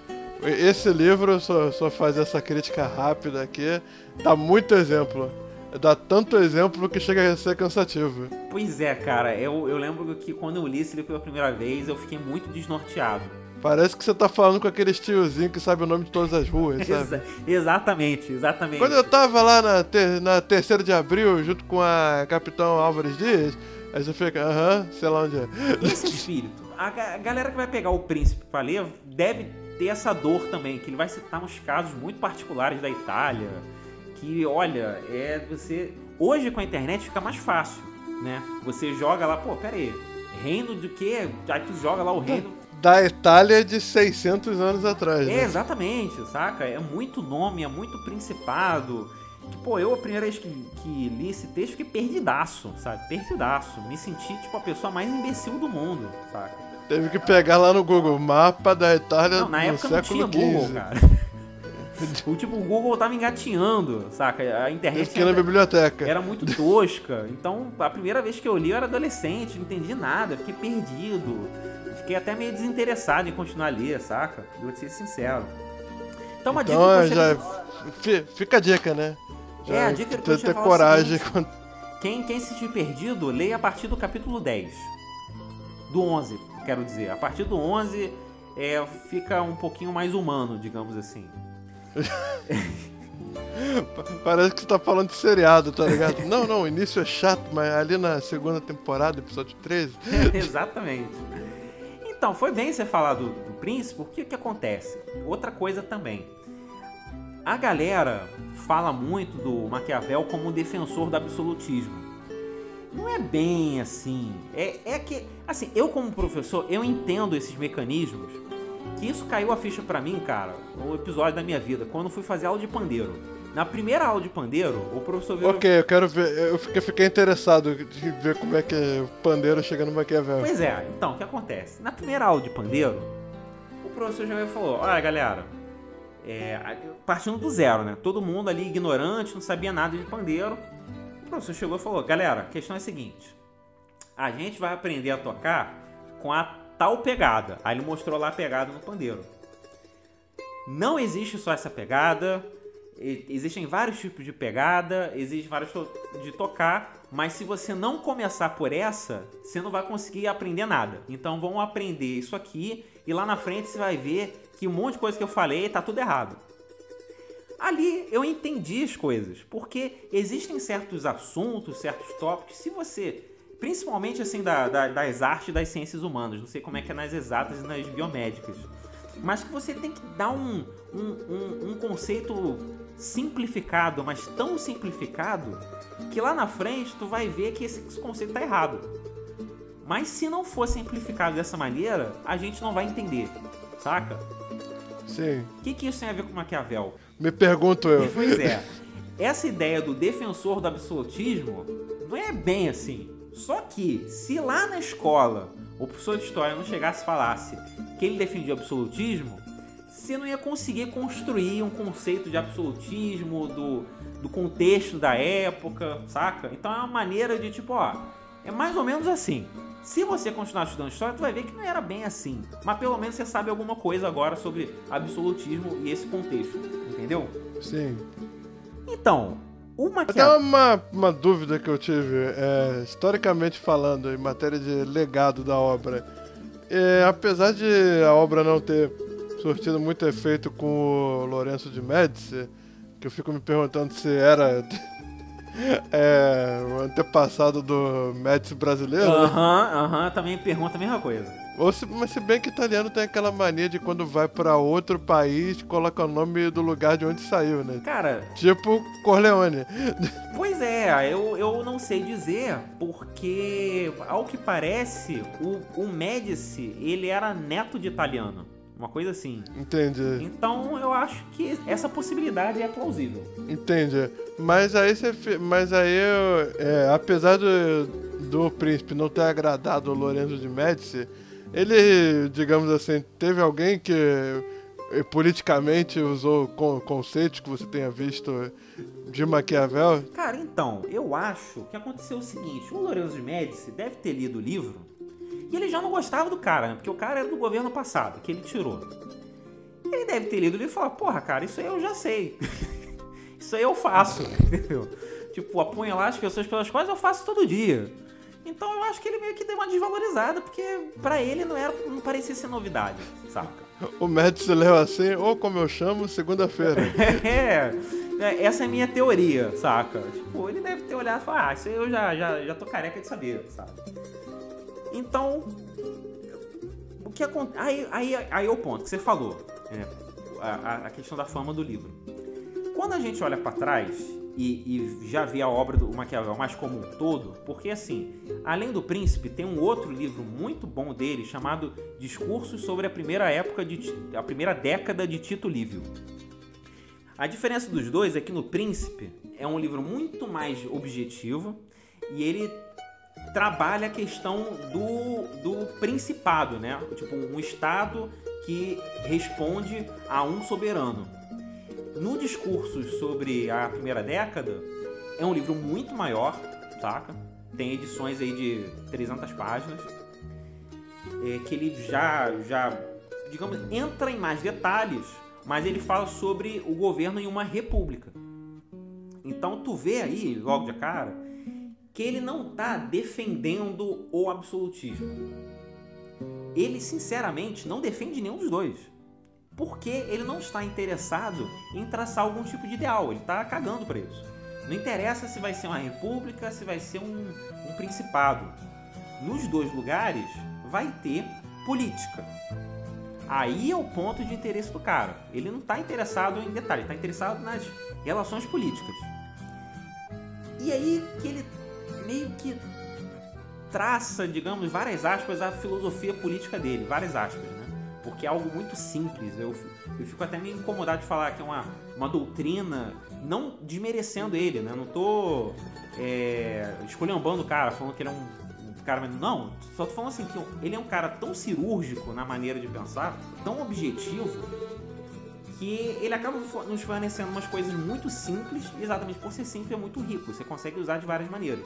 [SPEAKER 2] esse livro só, só faz essa crítica rápida aqui, dá muito exemplo. Dá tanto exemplo que chega a ser cansativo.
[SPEAKER 1] Pois é, cara. Eu, eu lembro que quando eu li esse livro pela primeira vez, eu fiquei muito desnorteado.
[SPEAKER 2] Parece que você tá falando com aqueles tiozinhos que sabe o nome de todas as ruas, sabe?
[SPEAKER 1] Exa- exatamente, exatamente.
[SPEAKER 2] Quando eu tava lá na, ter, na terceira de abril, junto com a Capitão Álvares Dias, aí você fica, aham, sei lá onde é.
[SPEAKER 1] Esse espírito. A, a galera que vai pegar o príncipe pra ler deve ter essa dor também, que ele vai citar uns casos muito particulares da Itália. Que, olha, é você. Hoje com a internet fica mais fácil, né? Você joga lá, pô, pera aí, reino de quê? Aí tu joga lá o reino.
[SPEAKER 2] Da Itália de 600 anos atrás,
[SPEAKER 1] É,
[SPEAKER 2] né?
[SPEAKER 1] exatamente, saca? É muito nome, é muito principado. Que, pô, eu a primeira vez que, que li esse texto fiquei perdidaço, sabe? Perdidaço. Me senti, tipo, a pessoa mais imbecil do mundo, saca?
[SPEAKER 2] Teve que pegar lá no Google, mapa da Itália
[SPEAKER 1] Não, na
[SPEAKER 2] no
[SPEAKER 1] época não tinha Google,
[SPEAKER 2] XV.
[SPEAKER 1] cara. o tipo, o Google tava engatinhando, saca? A internet
[SPEAKER 2] biblioteca.
[SPEAKER 1] era muito tosca. Então, a primeira vez que eu li, eu era adolescente, não entendi nada, fiquei perdido. Fiquei até meio desinteressado em continuar a ler, saca? Vou ser sincero. Então, uma dica
[SPEAKER 2] Então,
[SPEAKER 1] que eu
[SPEAKER 2] é, já, fica a dica, né? Já
[SPEAKER 1] É, a dica que eu
[SPEAKER 2] ter, coragem.
[SPEAKER 1] é seguinte.
[SPEAKER 2] quando-
[SPEAKER 1] Quem, quem se sentir perdido, leia a partir do capítulo 10. Do 11, quero dizer. A partir do 11, é, fica um pouquinho mais humano, digamos assim.
[SPEAKER 2] Parece que você tá falando de seriado, tá ligado? não, não, o início é chato, mas ali na segunda temporada, episódio 13.
[SPEAKER 1] Exatamente. Então, foi bem você falar do, do príncipe, porque o que acontece? Outra coisa também. A galera fala muito do Maquiavel como um defensor do absolutismo. Não é bem assim. É, é que, assim, eu como professor, eu entendo esses mecanismos. Que isso caiu a ficha pra mim, cara, no episódio da minha vida, quando eu fui fazer aula de pandeiro. Na primeira aula de pandeiro, o professor virou
[SPEAKER 2] Ok, eu quero ver. Eu fiquei, fiquei interessado em ver como é que o pandeiro chega no Maquiavel.
[SPEAKER 1] Pois é, então, o que acontece? Na primeira aula de pandeiro, o professor já falou, olha galera, é, partindo do zero, né? Todo mundo ali ignorante, não sabia nada de pandeiro. O professor chegou e falou, galera, a questão é a seguinte, a gente vai aprender a tocar com a tal pegada. Aí ele mostrou lá a pegada no pandeiro. Não existe só essa pegada, existem vários tipos de pegada, existem vários de tocar, mas se você não começar por essa, você não vai conseguir aprender nada. Então vamos aprender isso aqui e lá na frente você vai ver que um monte de coisa que eu falei tá tudo errado. Ali eu entendi as coisas, porque existem certos assuntos, certos tópicos, se você Principalmente assim da, da- das artes e das ciências humanas. Não sei como é que é nas exatas e nas biomédicas. Mas que você tem que dar um, um, um, um conceito simplificado, mas tão simplificado, que lá na frente tu vai ver que esse, esse conceito tá errado. Mas se não for simplificado dessa maneira, a gente não vai entender. Saca?
[SPEAKER 2] Sim.
[SPEAKER 1] O que, que isso tem a ver com Maquiavel?
[SPEAKER 2] Me pergunto eu.
[SPEAKER 1] Pois é, essa ideia do defensor do absolutismo não é bem assim. Só que, se lá na escola o professor de história não chegasse e falasse que ele defendia o absolutismo, você não ia conseguir construir um conceito de absolutismo, do, do contexto da época, saca? Então é uma maneira de tipo, ó, é mais ou menos assim. Se você continuar estudando história, tu vai ver que não era bem assim. Mas pelo menos você sabe alguma coisa agora sobre absolutismo e esse contexto, entendeu?
[SPEAKER 2] Sim.
[SPEAKER 1] Então, o
[SPEAKER 2] Até
[SPEAKER 1] Maquiavel.
[SPEAKER 2] uma, uma dúvida que eu tive, é, historicamente falando, em matéria de legado da obra. É, apesar de a obra não ter surtido muito efeito com o Lourenço de Médici, que eu fico me perguntando se era é, o antepassado do Médici brasileiro, né?
[SPEAKER 1] Aham, aham, também pergunta a mesma coisa.
[SPEAKER 2] Ou se, mas se bem que italiano tem aquela mania de quando vai pra outro país, coloca o nome do lugar de onde saiu, né?
[SPEAKER 1] Cara,
[SPEAKER 2] Tipo Corleone.
[SPEAKER 1] pois é, eu, eu não sei dizer, porque, ao que parece, o, o Médici, ele era neto de italiano. Uma coisa assim.
[SPEAKER 2] Entendi.
[SPEAKER 1] Então eu acho que essa possibilidade é plausível.
[SPEAKER 2] Entendi. Mas aí você. Mas aí, é, apesar do, do príncipe não ter agradado o Lorenzo de Médici, ele, digamos assim, teve alguém que eh, politicamente usou con- conceitos que você tenha visto de Maquiavel.
[SPEAKER 1] Cara, então, eu acho que aconteceu o seguinte: o Lorenzo de Médici deve ter lido o livro e ele já não gostava do cara, né? Porque o cara era do governo passado, que ele tirou. Ele deve ter lido o livro e falar: porra, cara, isso aí eu já sei. isso aí eu faço, entendeu? Tipo, apunhalar as pessoas pelas quais eu faço todo dia. Então eu acho que ele meio que deu uma desvalorizada, porque pra ele não era, não parecia ser novidade, saca?
[SPEAKER 2] O Médici leu assim, ou como eu chamo, segunda-feira.
[SPEAKER 1] É, é, essa é a minha teoria, saca? Tipo, ele deve ter olhado e falar, ah, isso eu já, já, já tô careca de saber, sabe? Então, o que acontece. Aí, aí, aí é o ponto que você falou, né? a, a- questão da fama do livro. Quando a gente olha pra trás e, e já vê a obra do Maquiavel mais como um todo, porque assim, além do Príncipe, tem um outro livro muito bom dele chamado Discursos sobre a primeira época de a primeira década de Tito Livio. A diferença dos dois é que no Príncipe é um livro muito mais objetivo e ele trabalha a questão do, do principado, né? Tipo, um estado que responde a um soberano. No Discursos sobre a primeira década, é um livro muito maior, saca? Tem edições aí de 300 páginas, é, que ele já, já, digamos, entra em mais detalhes, mas ele fala sobre o governo em uma república. Então tu vê aí, logo de cara, que ele não tá defendendo o absolutismo. Ele, sinceramente, não defende nenhum dos dois. Porque ele não está interessado em traçar algum tipo de ideal. Ele tá cagando para isso. Não interessa se vai ser uma república, se vai ser um, um principado. Nos dois lugares vai ter política. Aí é o ponto de interesse do cara. Ele não está interessado em detalhe, está interessado nas relações políticas. E aí que ele meio que traça, digamos, várias aspas, a filosofia política dele, várias aspas, né? Porque é algo muito simples. Eu, eu fico até meio incomodado de falar que é uma, uma doutrina, não desmerecendo ele, né? Não tô é, esculhambando o cara, falando que ele é um, um cara. Não, só tô falando assim que ele é um cara tão cirúrgico na maneira de pensar, tão objetivo, que ele acaba nos fornecendo umas coisas muito simples, exatamente por ser simples é muito rico. Você consegue usar de várias maneiras.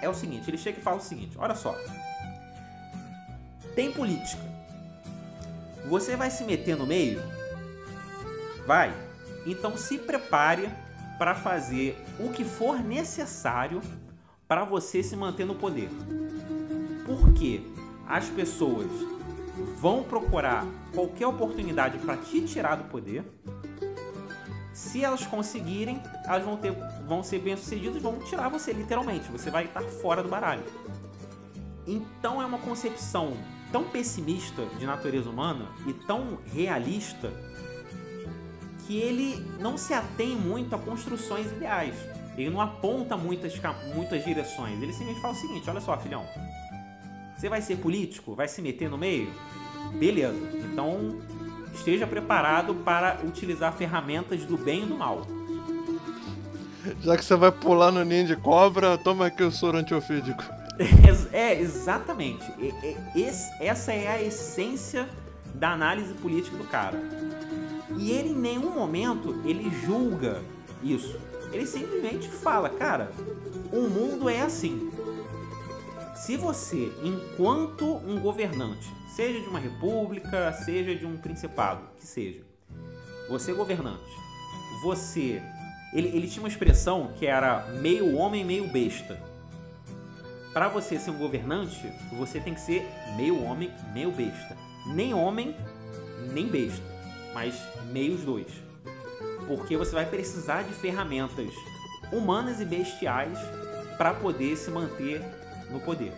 [SPEAKER 1] É o seguinte, ele chega e fala o seguinte, olha só. Tem política. Você vai se meter no meio? Vai. Então se prepare para fazer o que for necessário para você se manter no poder. Porque as pessoas vão procurar qualquer oportunidade para te tirar do poder Se elas conseguirem, elas vão, ter, vão ser bem-sucedidas, vão tirar você literalmente. Você vai estar fora do baralho. Então é uma concepção tão pessimista de natureza humana e tão realista que ele não se atém muito a construções ideais. Ele não aponta muitas, muitas direções. Ele simplesmente fala o seguinte: olha só, filhão. Você vai ser político? Vai se meter no meio? Beleza. Então esteja preparado para utilizar ferramentas do bem e do mal.
[SPEAKER 2] Já que você vai pular no ninho de cobra, toma aqui o soro antiofídico.
[SPEAKER 1] É, exatamente. essa é a essência da análise política do cara. E ele em nenhum momento ele julga isso. Ele simplesmente fala, cara, o mundo é assim. Se você, enquanto um governante, seja de uma república, seja de um principado, que seja, você governante, você. Ele, ele tinha uma expressão que era meio homem, meio besta. Para você ser um governante, você tem que ser meio homem, meio besta. Nem homem, nem besta, mas meio os dois. Porque você vai precisar de ferramentas humanas e bestiais para poder se manter no poder.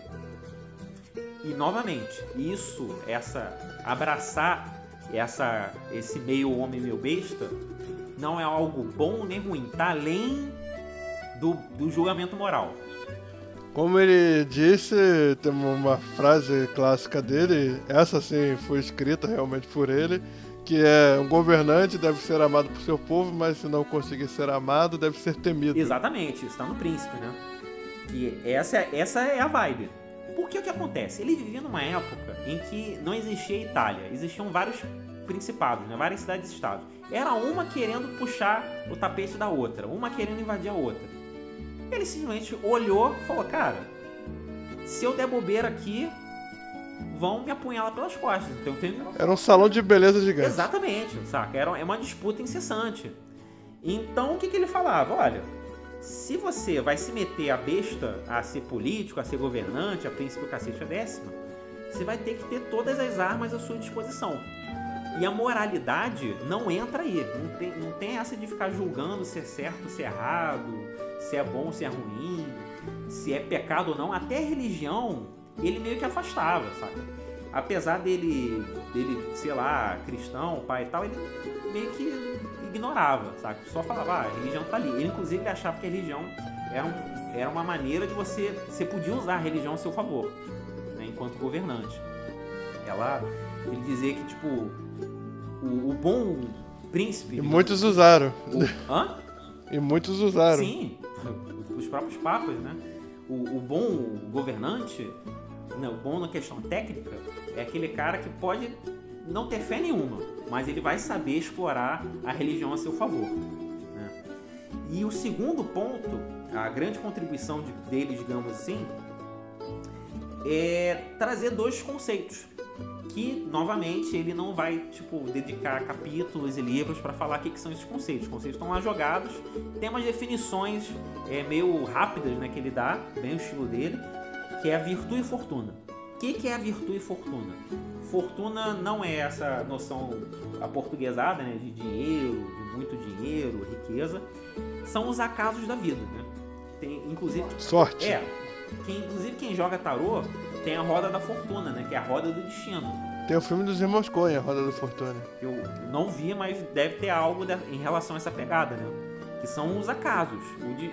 [SPEAKER 1] E novamente, isso, essa abraçar essa esse meio homem meio besta não é algo bom nem ruim, tá além do, do julgamento moral.
[SPEAKER 2] Como ele disse, tem uma frase clássica dele, essa sim foi escrita realmente por ele, que é um governante deve ser amado por seu povo, mas se não conseguir ser amado, deve ser temido.
[SPEAKER 1] Exatamente, está no príncipe, né? Que essa, essa é a vibe. Porque o que acontece? Ele vivia numa época em que não existia Itália, existiam vários principados, né? várias cidades-estados. Era uma querendo puxar o tapete da outra, uma querendo invadir a outra. Ele simplesmente olhou e falou: Cara, se eu der bobeira aqui, vão me apunhalar pelas costas. Então tem...
[SPEAKER 2] Era um salão de beleza gigante.
[SPEAKER 1] Exatamente, saca? Era, é uma disputa incessante. Então o que, que ele falava? Olha, se você vai se meter a besta a ser político, a ser governante, a príncipe cacete a décima, você vai ter que ter todas as armas à sua disposição. E a moralidade não entra aí. Não tem, não tem essa de ficar julgando se é certo, se é errado, se é bom, se é ruim, se é pecado ou não. Até a religião ele meio que afastava, sabe? Apesar dele, dele, sei lá, cristão, pai e tal, ele meio que ignorava, sabe? Só falava, ah, a religião tá ali. Ele, inclusive, achava que a religião era, um, era uma maneira de você, você podia usar a religião a seu favor, né, enquanto governante. Ela, ele dizia que, tipo, o, o bom príncipe...
[SPEAKER 2] E muitos usaram.
[SPEAKER 1] O, hã?
[SPEAKER 2] E muitos usaram.
[SPEAKER 1] Sim, os próprios papas, né? O, o bom governante não, bom na questão técnica é aquele cara que pode não ter fé nenhuma, mas ele vai saber explorar a religião a seu favor. Né? E o segundo ponto, a grande contribuição de, dele, digamos assim, é trazer dois conceitos que novamente ele não vai tipo dedicar capítulos e livros para falar o que, que, são esses conceitos. Os conceitos estão lá jogados, tem umas definições é, meio rápidas né, que ele dá, bem o estilo dele, que é a virtude e fortuna. O que, que é a virtude e fortuna? Fortuna não é essa noção aportuguesada né, de dinheiro, de muito dinheiro, riqueza. São os acasos da vida, né? Tem, inclusive.
[SPEAKER 2] Sorte.
[SPEAKER 1] É. Inclusive quem joga tarô tem a roda da fortuna, né? Que é a roda do destino.
[SPEAKER 2] Tem o filme dos irmãos Coen, a roda da fortuna.
[SPEAKER 1] Eu não vi, mas deve ter algo em relação a essa pegada, né? que são os acasos.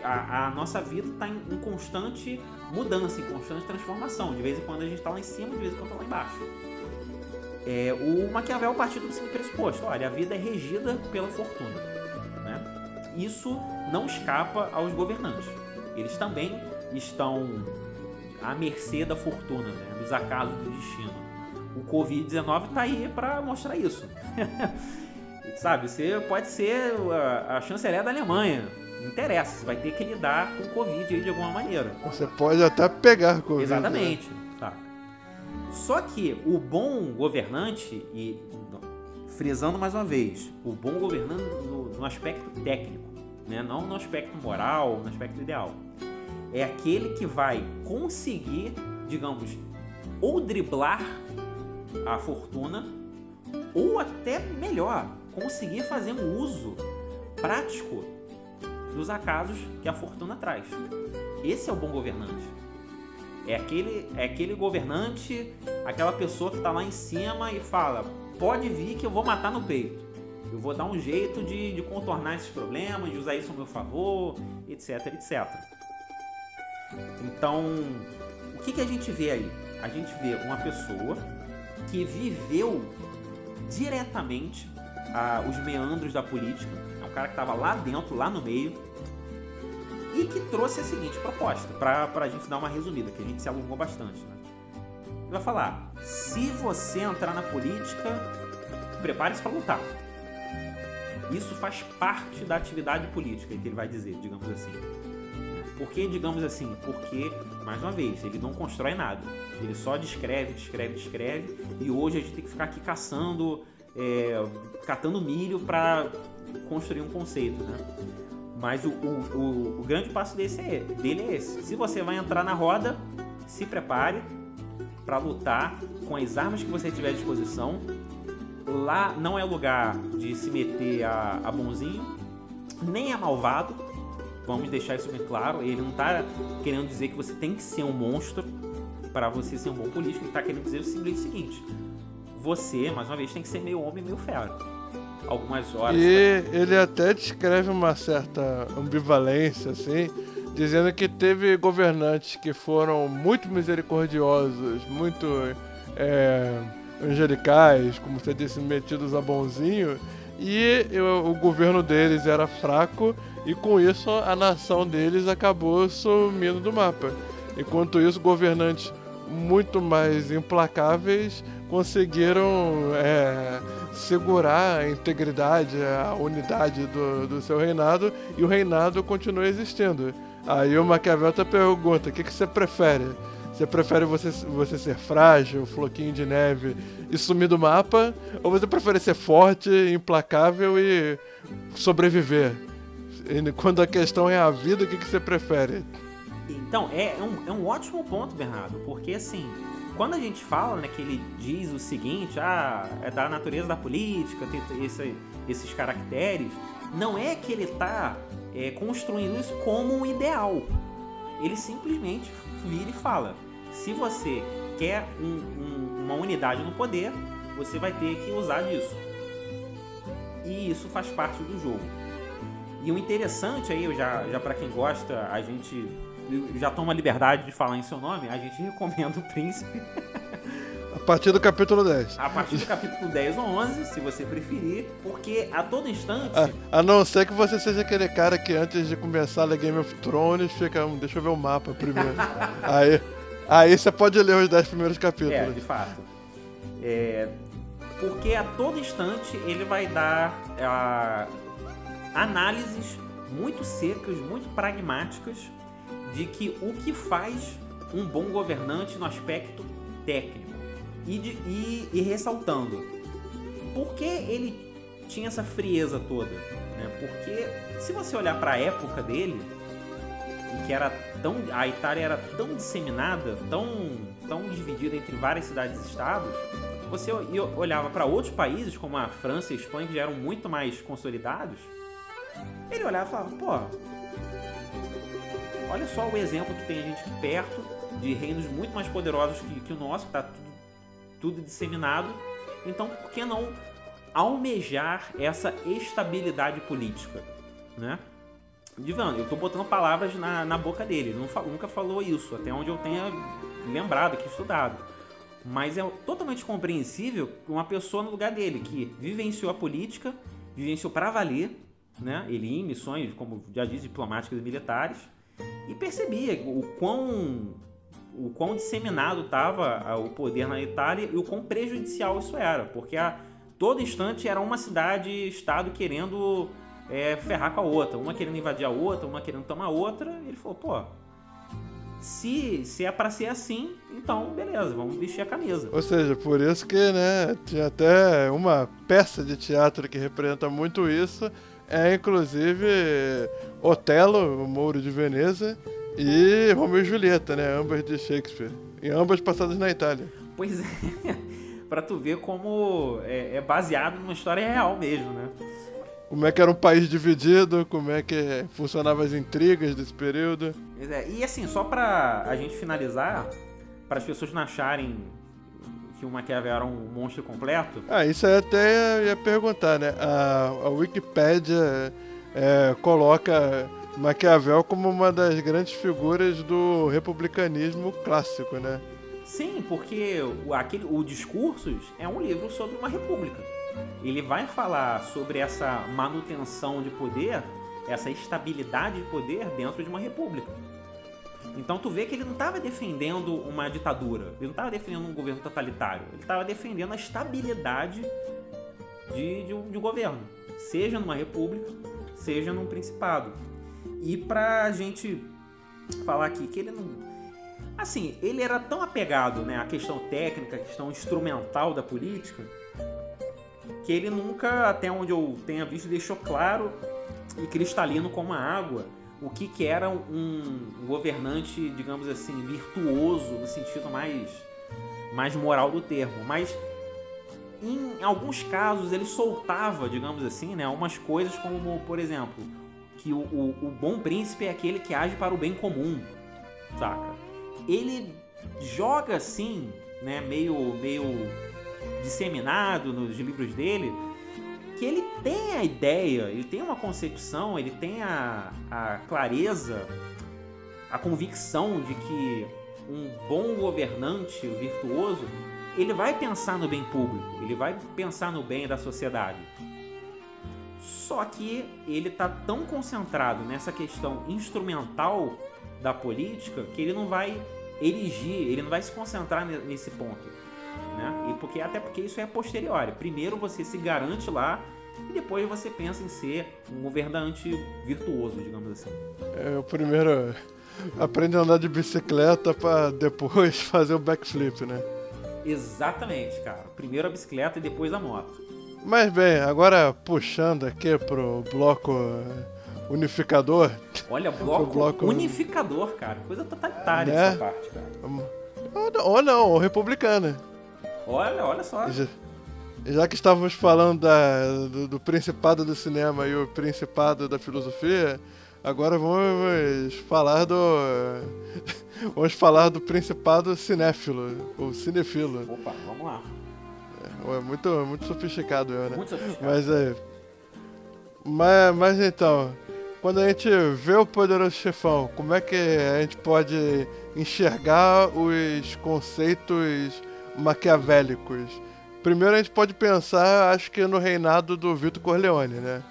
[SPEAKER 1] A, a nossa vida está em, em, constante mudança, em constante transformação. De vez em quando a gente está lá em cima, de vez em quando está lá embaixo. É, o Maquiavel partiu do seguinte pressuposto: olha, a vida é regida pela fortuna. Né? Isso não escapa aos governantes. Eles também estão à mercê da fortuna, né? dos acasos do destino. O Covid-19 está aí para mostrar isso. Sabe, você pode ser a, a chanceler da Alemanha. Não interessa, você vai ter que lidar com o Covid de alguma maneira.
[SPEAKER 2] Você pode até pegar Covid.
[SPEAKER 1] Exatamente. Né? Só que o bom governante, e frisando mais uma vez, o bom governante no, no aspecto técnico, né? não no aspecto moral, no aspecto ideal, é aquele que vai conseguir, digamos, ou driblar a fortuna, ou até melhor, conseguir fazer um uso prático dos acasos que a fortuna traz. Esse é o bom governante. É aquele, é aquele governante, aquela pessoa que está lá em cima e fala: pode vir que eu vou matar no peito. Eu vou dar um jeito de, de contornar esses problemas, de usar isso a meu favor, etc, etc. Então, o que, que a gente vê aí? A gente vê uma pessoa que viveu diretamente ah, os meandros da política. É um cara que estava lá dentro, lá no meio, e que trouxe a seguinte proposta, para a gente dar uma resumida, que a gente se alongou bastante. Né? Ele vai falar: se você entrar na política, prepare-se para lutar. Isso faz parte da atividade política, que ele vai dizer, digamos assim. Por que, digamos assim? Porque, mais uma vez, ele não constrói nada. Ele só descreve, descreve, descreve. E hoje a gente tem que ficar aqui caçando, é, catando milho para construir um conceito, né? Mas o, o, o, o grande passo desse é, dele é esse. Se você vai entrar na roda, se prepare para lutar com as armas que você tiver à disposição. Lá não é lugar de se meter a, a bonzinho, nem a malvado. Vamos deixar isso bem claro. Ele não está querendo dizer que você tem que ser um monstro para você ser um bom político. Ele está querendo dizer o seguinte: você, mais uma vez, tem que ser meio homem, meio fera algumas horas.
[SPEAKER 2] E pra... ele até descreve uma certa ambivalência, assim, dizendo que teve governantes que foram muito misericordiosos, muito é, angelicais, como você disse, metidos a bonzinho, e eu, o governo deles era fraco, e com isso a nação deles acabou sumindo do mapa. Enquanto isso, governantes muito mais implacáveis conseguiram é, segurar a integridade, a unidade do, do seu reinado e o reinado continua existindo. Aí o Maquiavel pergunta: o que, que você prefere? Você prefere você, você ser frágil, floquinho de neve e sumir do mapa? Ou você prefere ser forte, implacável e sobreviver? E quando a questão é a vida, o que, que você prefere?
[SPEAKER 1] Então, é, um, é um ótimo ponto, Bernardo, porque assim, quando a gente fala, né, que ele diz o seguinte, ah, é da natureza da política, tem esse, esses caracteres, não é que ele está é, construindo isso como um ideal. Ele simplesmente vira e fala: se você quer um, um, uma unidade no poder, você vai ter que usar disso. E isso faz parte do jogo. E o interessante aí, já, já para quem gosta, a gente já toma liberdade de falar em seu nome, a gente recomenda o Príncipe.
[SPEAKER 2] A partir do capítulo 10.
[SPEAKER 1] A partir do capítulo 10 ou 11, se você preferir, porque a todo instante.
[SPEAKER 2] A, a não ser que você seja aquele cara que antes de começar a Game of Thrones fica. Hum, deixa eu ver o mapa primeiro. aí, aí você pode ler os 10 primeiros capítulos. É,
[SPEAKER 1] de fato. É, porque a todo instante ele vai dar uh, análises muito secas, muito pragmáticas de que o que faz um bom governante no aspecto técnico e, de, e, e ressaltando por que ele tinha essa frieza toda, né? Porque se você olhar para a época dele, que era tão a Itália era tão disseminada, tão tão dividida entre várias cidades e estados, você olhava para outros países como a França e a Espanha que já eram muito mais consolidados, ele olhava e falava, pô, Olha só o exemplo que tem a gente aqui perto de reinos muito mais poderosos que, que o nosso, que está tudo, tudo disseminado. Então, por que não almejar essa estabilidade política, né? Divan, eu estou botando palavras na, na boca dele, ele não, nunca falou isso, até onde eu tenha lembrado, que estudado. Mas é totalmente compreensível uma pessoa no lugar dele, que vivenciou a política, vivenciou para valer, né? Ele em missões, como já disse, diplomáticas e militares, e percebia o quão o quão disseminado estava o poder na Itália e o quão prejudicial isso era, porque a todo instante era uma cidade, estado querendo é, ferrar com a outra, uma querendo invadir a outra, uma querendo tomar a outra. ele falou, pô, se, se é para ser assim, então beleza, vamos vestir a camisa.
[SPEAKER 2] Ou seja, por isso que, né, tinha até uma peça de teatro que representa muito isso, é inclusive Otelo, o Mouro de Veneza, e Romeu e Julieta, né? Ambas de Shakespeare. E ambas passadas na Itália.
[SPEAKER 1] Pois é. pra tu ver como é, é baseado numa história real mesmo, né?
[SPEAKER 2] Como é que era um país dividido, como é que funcionavam as intrigas desse período.
[SPEAKER 1] É, e assim, só pra a gente finalizar, para as pessoas não acharem que o Maquiavel era um monstro completo.
[SPEAKER 2] Ah, isso aí até ia perguntar, né? A, a Wikipédia é, coloca Maquiavel como uma das grandes figuras do republicanismo clássico, né?
[SPEAKER 1] Sim, porque o, aquele, o Discursos é um livro sobre uma república. Ele vai falar sobre essa manutenção de poder, essa estabilidade de poder dentro de uma república. Então tu vê que ele não estava defendendo uma ditadura, ele não estava defendendo um governo totalitário, ele estava defendendo a estabilidade de, de, um, de um governo, seja numa república, seja num principado. E pra gente falar aqui que ele não. Assim, ele era tão apegado né, à questão técnica, à questão instrumental da política, que ele nunca, até onde eu tenha visto, deixou claro e cristalino como a água o que, que era um governante, digamos assim, virtuoso no sentido mais, mais moral do termo. Mas em alguns casos ele soltava, digamos assim, né, umas coisas como, por exemplo, que o, o, o bom príncipe é aquele que age para o bem comum, saca? Ele joga assim, né, meio, meio disseminado nos livros dele, que ele tem a ideia, ele tem uma concepção, ele tem a, a clareza, a convicção de que um bom governante virtuoso, ele vai pensar no bem público, ele vai pensar no bem da sociedade. Só que ele está tão concentrado nessa questão instrumental da política que ele não vai erigir, ele não vai se concentrar nesse ponto né? E porque até porque isso é posterior. Primeiro você se garante lá e depois você pensa em ser um governante virtuoso, digamos assim.
[SPEAKER 2] É, o primeiro aprende a andar de bicicleta para depois fazer o backflip, né?
[SPEAKER 1] Exatamente, cara. Primeiro a bicicleta e depois a moto.
[SPEAKER 2] Mas bem, agora puxando aqui pro bloco unificador.
[SPEAKER 1] Olha, bloco, bloco... unificador, cara. Coisa totalitária né? essa parte, cara.
[SPEAKER 2] Ou não, ou não, ou republicana.
[SPEAKER 1] Olha, olha só.
[SPEAKER 2] Já, já que estávamos falando da, do, do, Principado do Cinema e o Principado da Filosofia, agora vamos falar do. vamos falar do Principado Cinéfilo, ou Cinefilo.
[SPEAKER 1] Opa, vamos lá.
[SPEAKER 2] É, muito, muito sofisticado, né?
[SPEAKER 1] Muito sofisticado.
[SPEAKER 2] Mas é. Mas, mas então, quando a gente vê o Poderoso Chefão, como é que a gente pode enxergar os conceitos maquiavélicos. Primeiro a gente pode pensar, acho que no reinado do Vito Corleone, né?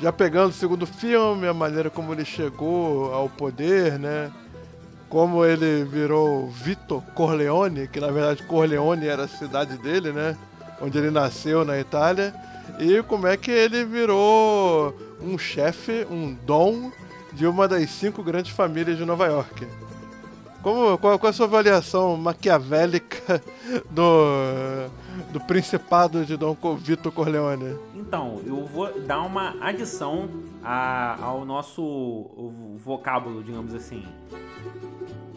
[SPEAKER 2] Já pegando o segundo filme, a maneira como ele chegou ao poder, né? Como ele virou Vito Corleone, que na verdade Corleone era a cidade dele, né? Onde ele nasceu na Itália. E como é que ele virou um chefe, um dom de uma das cinco grandes famílias de Nova York. Como, qual, qual a sua avaliação maquiavélica do, do Principado de Dom Vito Corleone?
[SPEAKER 1] Então, eu vou dar uma adição a, ao nosso vocábulo, digamos assim.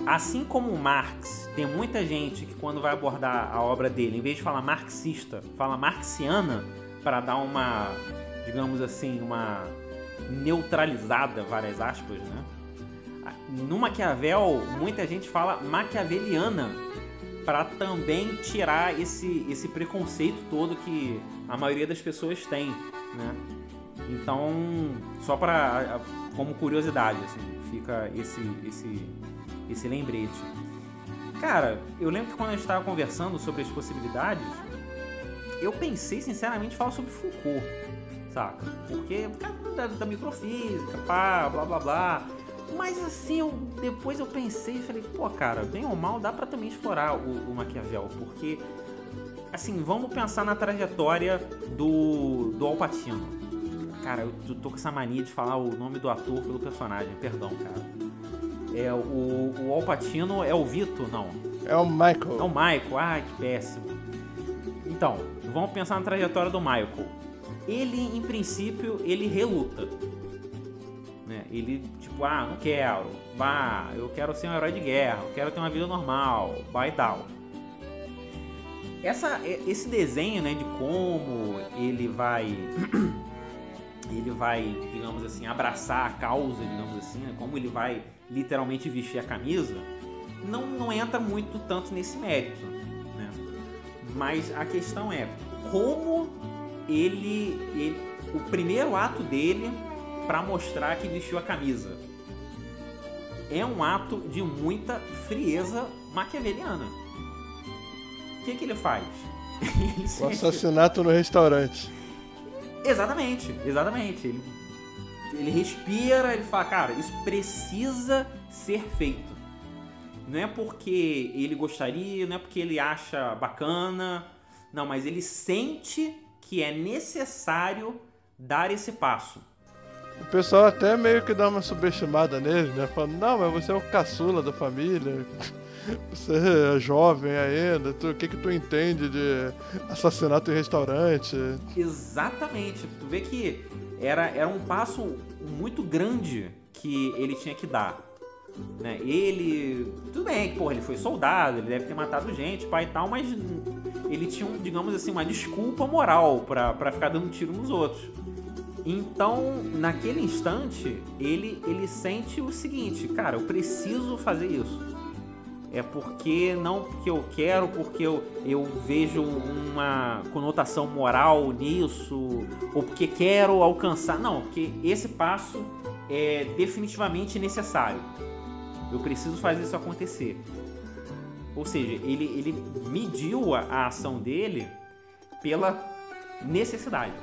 [SPEAKER 1] Assim como Marx, tem muita gente que quando vai abordar a obra dele, em vez de falar marxista, fala marxiana, para dar uma, digamos assim, uma neutralizada, várias aspas, né? No Maquiavel, muita gente fala maquiaveliana para também tirar esse, esse preconceito todo que a maioria das pessoas tem, né? Então, só para como curiosidade, assim, fica esse esse esse lembrete. Cara, eu lembro que quando a gente estava conversando sobre as possibilidades, eu pensei sinceramente falar sobre Foucault, saca? Porque da, da microfísica, pá, blá blá blá. Mas assim, eu, depois eu pensei e falei, pô, cara, bem ou mal, dá para também explorar o, o Maquiavel, porque assim, vamos pensar na trajetória do, do Alpatino. Cara, eu tô com essa mania de falar o nome do ator pelo personagem, perdão, cara. É, o, o Alpatino é o Vito? Não.
[SPEAKER 2] É o Michael.
[SPEAKER 1] É o Michael, ai que péssimo. Então, vamos pensar na trajetória do Michael. Ele, em princípio, ele reluta né? Ele, tipo, ah, não quero, bah, eu quero ser um herói de guerra, eu quero ter uma vida normal, bah e tal. Essa, esse desenho, né, de como ele vai ele vai, digamos assim, abraçar a causa, digamos assim, né? como ele vai literalmente vestir a camisa, não, não entra muito tanto nesse mérito. Né? Mas a questão é como ele, ele o primeiro ato dele para mostrar que vestiu a camisa é um ato de muita frieza maquiaveliana. O que, que ele faz?
[SPEAKER 2] o assassinato no restaurante.
[SPEAKER 1] Exatamente, exatamente. Ele, ele respira, ele fala, cara, isso precisa ser feito. Não é porque ele gostaria, não é porque ele acha bacana, não, mas ele sente que é necessário dar esse passo.
[SPEAKER 2] O pessoal até meio que dá uma subestimada nele, né? Falando, não, mas você é o caçula da família. Você é jovem ainda, tu, o que que tu entende de assassinato em restaurante?
[SPEAKER 1] Exatamente. Tu vê que era, era um passo muito grande que ele tinha que dar. Né? Ele. Tudo bem, porra, ele foi soldado, ele deve ter matado gente, pai e tal, mas ele tinha, digamos assim, uma desculpa moral para ficar dando tiro nos outros. Então, naquele instante, ele, ele sente o seguinte, cara, eu preciso fazer isso. É porque não porque eu quero, porque eu, eu vejo uma conotação moral nisso, ou porque quero alcançar. Não, porque esse passo é definitivamente necessário. Eu preciso fazer isso acontecer. Ou seja, ele, ele mediu a, a ação dele pela necessidade.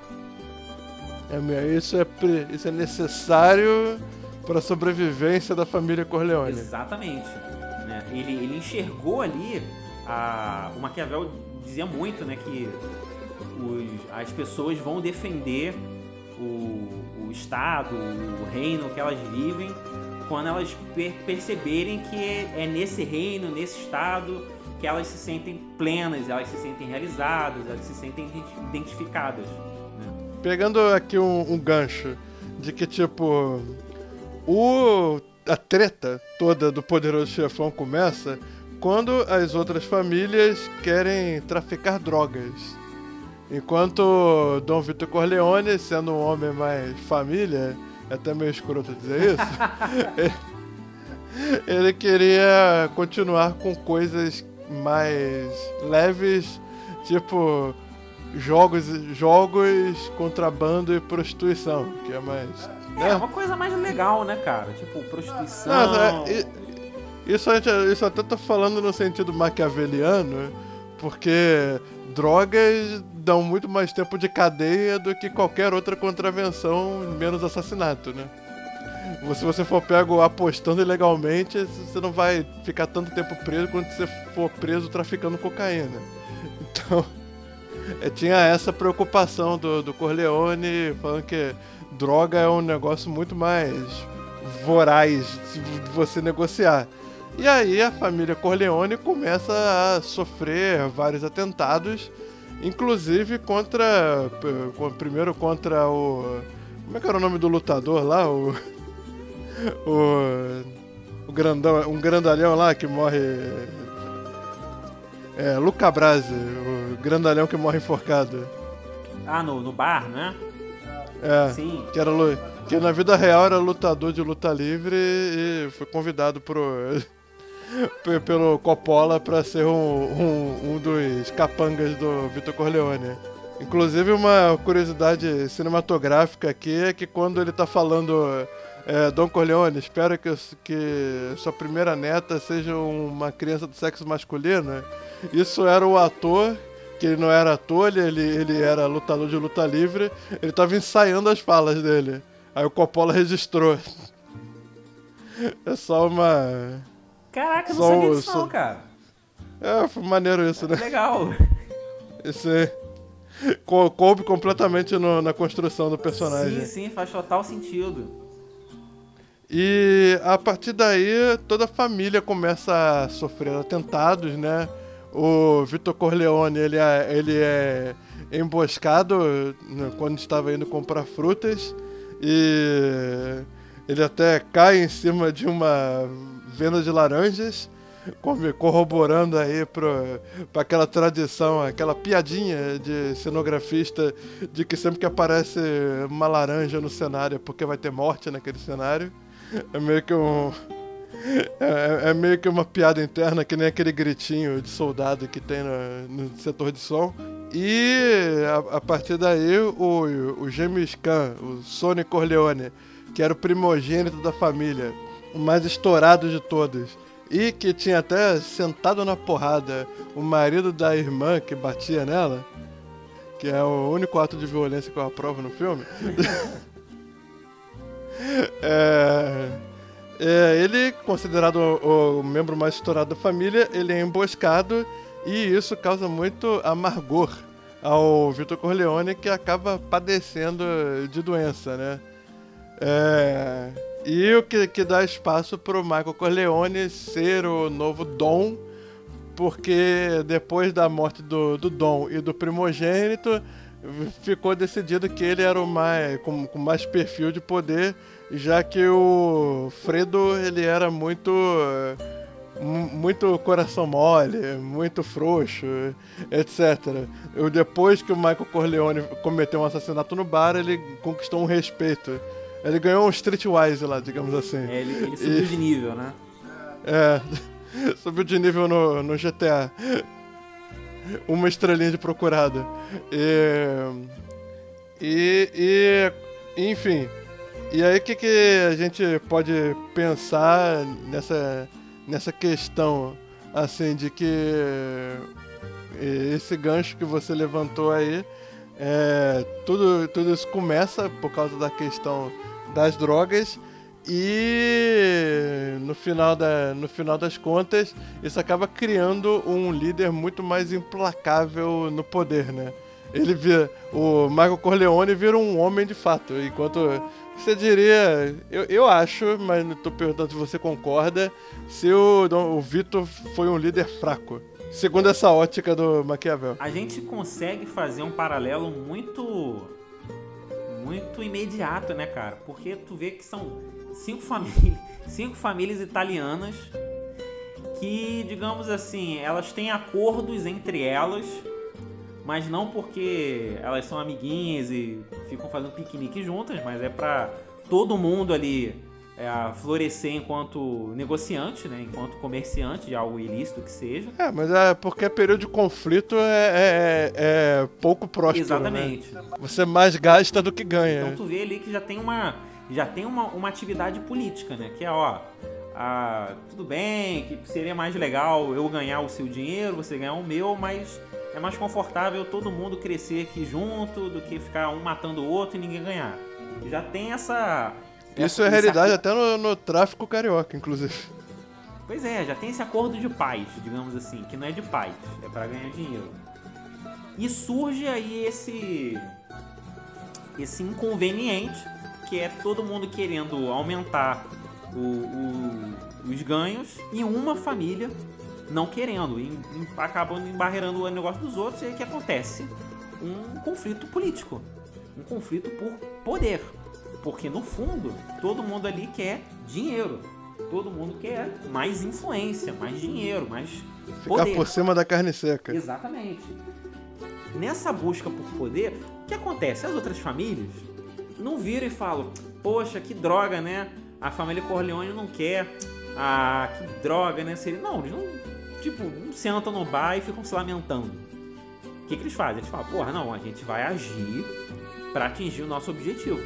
[SPEAKER 2] É, isso, é, isso é necessário para a sobrevivência da família Corleone.
[SPEAKER 1] Exatamente. Né? Ele, ele enxergou ali, a, o Maquiavel dizia muito né, que os, as pessoas vão defender o, o Estado, o reino que elas vivem, quando elas per perceberem que é nesse reino, nesse Estado, que elas se sentem plenas, elas se sentem realizadas, elas se sentem identificadas
[SPEAKER 2] pegando aqui um, um, gancho de que, tipo, o, a treta toda do poderoso chefão começa quando as outras famílias querem traficar drogas. Enquanto Dom Vitor Corleone, sendo um homem mais família, é até meio escroto dizer isso, ele queria continuar com coisas mais leves, tipo jogos, jogos, contrabando e prostituição, que é mais.
[SPEAKER 1] É, né? É, uma coisa mais legal, né, cara? Tipo, prostituição. Não, é,
[SPEAKER 2] isso, isso até tô falando no sentido maquiaveliano, porque drogas dão muito mais tempo de cadeia do que qualquer outra contravenção, menos assassinato, né? Se você for pego apostando ilegalmente, você não vai ficar tanto tempo preso quanto você for preso traficando cocaína. Então, é, tinha essa preocupação do, do Corleone, falando que droga é um negócio muito mais voraz de você negociar. E aí a família Corleone começa a sofrer vários atentados, inclusive contra. Primeiro contra o. Como é que era o nome do lutador lá? O. O. o grandão, um grandalhão lá que morre é, Luca Brasi, o grandalhão que morre enforcado.
[SPEAKER 1] Ah, no, no bar, né?
[SPEAKER 2] É, Sim. Que, era, que na vida real era lutador de luta livre e foi convidado pro, pelo Coppola para ser um, um, um, dos capangas do Vitor Corleone. Inclusive, uma curiosidade cinematográfica aqui é que quando ele tá falando é, Dom Corleone, espero que, que sua primeira neta seja uma criança do sexo masculino. Isso era o ator, que ele não era ator, ele, ele era lutador de luta livre. Ele tava ensaiando as falas dele. Aí o Coppola registrou. É só uma.
[SPEAKER 1] Caraca, só, não sabia disso só... não, cara.
[SPEAKER 2] É, foi maneiro isso, né?
[SPEAKER 1] Legal.
[SPEAKER 2] Esse coube completamente no, na construção do personagem.
[SPEAKER 1] Sim, sim, faz total sentido.
[SPEAKER 2] E a partir daí toda a família começa a sofrer atentados, né? o Vitor Corleone ele é, ele é emboscado né, quando estava indo comprar frutas e ele até cai em cima de uma venda de laranjas. corroborando aí para aquela tradição, aquela piadinha de cenografista de que sempre que aparece uma laranja no cenário é porque vai ter morte naquele cenário. É meio que um. É, é, meio que uma piada interna, que nem aquele gritinho de soldado que tem no, no setor de som. E a, a, partir daí, o, o James Khan, o Sonny Corleone, que era o primogênito da família, o mais estourado de todos, e que tinha até sentado na porrada o marido da irmã que batia nela, que é o único ato de violência que eu aprovo no filme. é, é, ele, considerado o, o membro mais estourado da família, ele é emboscado e isso causa muito amargor ao Vitor Corleone, que acaba padecendo de doença, né? É, e o que, que dá espaço para o Michael Corleone ser o novo Dom, porque depois da morte do, do Dom e do primogênito, ficou decidido que ele era o mais com, com mais perfil de poder, já que o Fredo ele era muito muito coração mole, muito frouxo, etc. Eu, depois que o Michael Corleone cometeu um assassinato no bar, ele conquistou um respeito ele ganhou um Streetwise lá, digamos assim.
[SPEAKER 1] É, ele, ele subiu e... de nível, né?
[SPEAKER 2] É, subiu de nível no, no GTA. Uma estrelinha de procurada. E, e, e enfim. E aí o que, que a gente pode pensar nessa, nessa questão assim de que esse gancho que você levantou aí é, tudo, tudo isso começa por causa da questão das drogas e no final, da, no final das contas isso acaba criando um líder muito mais implacável no poder, né? Ele vira, o Michael Corleone vira um homem de fato, enquanto você diria, eu, eu acho, mas tô perguntando se você concorda, se o, o Vitor foi um líder fraco. Segundo essa ótica do Maquiavel.
[SPEAKER 1] A gente consegue fazer um paralelo muito muito imediato, né, cara? Porque tu vê que são cinco famílias, cinco famílias italianas que, digamos assim, elas têm acordos entre elas, mas não porque elas são amiguinhas e ficam fazendo piquenique juntas, mas é para todo mundo ali é, florescer enquanto negociante, né? Enquanto comerciante de algo ilícito que seja.
[SPEAKER 2] É, mas é porque período de conflito é, é, é pouco próximo.
[SPEAKER 1] Né? Exatamente.
[SPEAKER 2] Né? Você mais gasta do que ganha.
[SPEAKER 1] Então tu vê ali que já tem uma já tem uma, uma atividade política, né? Que é, ó, ah, tudo bem, que seria mais legal eu ganhar o seu dinheiro, você ganhar o meu, mas é mais confortável todo mundo crescer aqui junto do que ficar um matando o outro e ninguém ganhar. Já tem essa
[SPEAKER 2] isso é realidade até no, no tráfico carioca, inclusive.
[SPEAKER 1] Pois é, já tem esse acordo de paz, digamos assim, que não é de paz, é para ganhar dinheiro. E surge aí esse esse inconveniente que é todo mundo querendo aumentar o, o, os ganhos e uma família não querendo, e, acabando embarreirando o negócio dos outros, e aí que acontece? Um conflito político, um conflito por poder. Porque no fundo, todo mundo ali quer dinheiro. Todo mundo quer mais influência, mais dinheiro, mais
[SPEAKER 2] Ficar poder. por cima da carne seca.
[SPEAKER 1] Exatamente. Nessa busca por poder, o que acontece? As outras famílias não viram e falam: Poxa, que droga, né? A família Corleone não quer. Ah, que droga, né? Não, eles não, tipo, não sentam no bar e ficam se lamentando. O que, que eles fazem? Eles falam: Porra, não, a gente vai agir para atingir o nosso objetivo.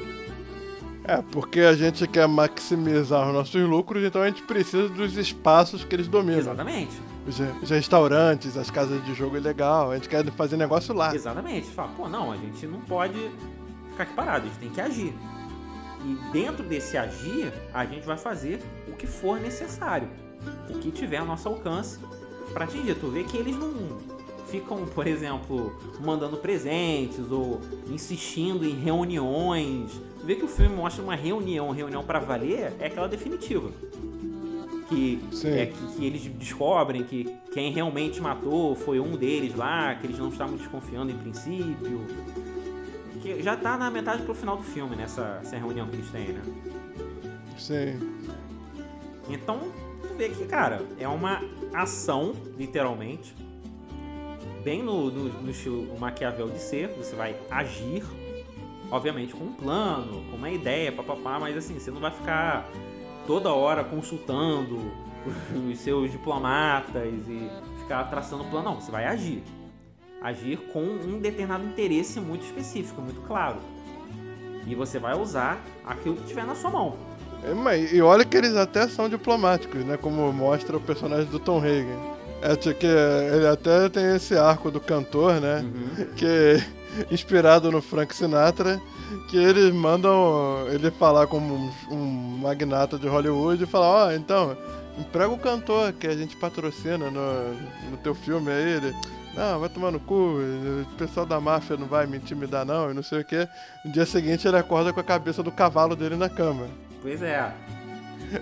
[SPEAKER 2] É, porque a gente quer maximizar os nossos lucros, então a gente precisa dos espaços que eles dominam.
[SPEAKER 1] Exatamente.
[SPEAKER 2] Os, os restaurantes, as casas de jogo legal, a gente quer fazer negócio lá.
[SPEAKER 1] Exatamente. Fala, pô, não, a gente não pode ficar aqui parado, a gente tem que agir. E dentro desse agir, a gente vai fazer o que for necessário, o que tiver ao nosso alcance para atingir. Tu vê que eles não ficam, por exemplo, mandando presentes ou insistindo em reuniões. Tu vê que o filme mostra uma reunião, reunião para valer, é aquela definitiva. Que, é, que, que, eles descobrem que quem realmente matou foi um deles lá, que eles não estavam desconfiando em princípio. Que já tá na metade pro final do filme, nessa essa reunião que eles têm, né?
[SPEAKER 2] Sim.
[SPEAKER 1] Então, tu vê que, cara, é uma ação, literalmente. Bem no, no, no estilo Maquiavel de ser, você vai agir, obviamente com um plano, com uma ideia, papapá, mas assim, você não vai ficar toda hora consultando os seus diplomatas e ficar traçando plano, não, você vai agir. Agir com um determinado interesse muito específico, muito claro. E você vai usar aquilo que tiver na sua mão.
[SPEAKER 2] É, mas, e olha que eles até são diplomáticos, né? Como mostra o personagem do Tom Hagen. É que ele até tem esse arco do cantor, né? Uhum. Que é inspirado no Frank Sinatra, que eles mandam ele falar como um, um magnata de Hollywood e falar, ó, oh, então, emprega o cantor que a gente patrocina no, no teu filme aí, ele. Não, vai tomar no cu, o pessoal da máfia não vai me intimidar não, e não sei o que. No dia seguinte ele acorda com a cabeça do cavalo dele na cama.
[SPEAKER 1] Pois é.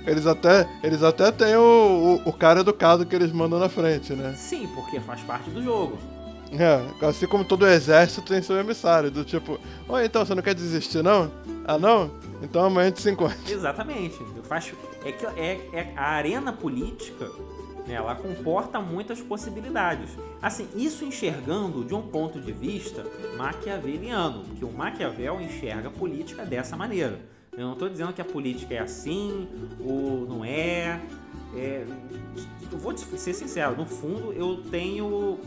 [SPEAKER 2] Eles até, eles até têm o, o, o cara educado que eles mandam na frente, né?
[SPEAKER 1] Sim, porque faz parte do jogo.
[SPEAKER 2] É, assim como todo exército tem seu emissário, do tipo, oi, então, você não quer desistir, não? Ah, não? Então amanhã a gente se encontra.
[SPEAKER 1] Exatamente. Faz, é, que, é, é a arena política né, ela comporta muitas possibilidades. Assim, isso enxergando de um ponto de vista maquiaveliano, que o Maquiavel enxerga a política dessa maneira. Eu não estou dizendo que a política é assim ou não é. é eu vou ser sincero, no fundo eu tenho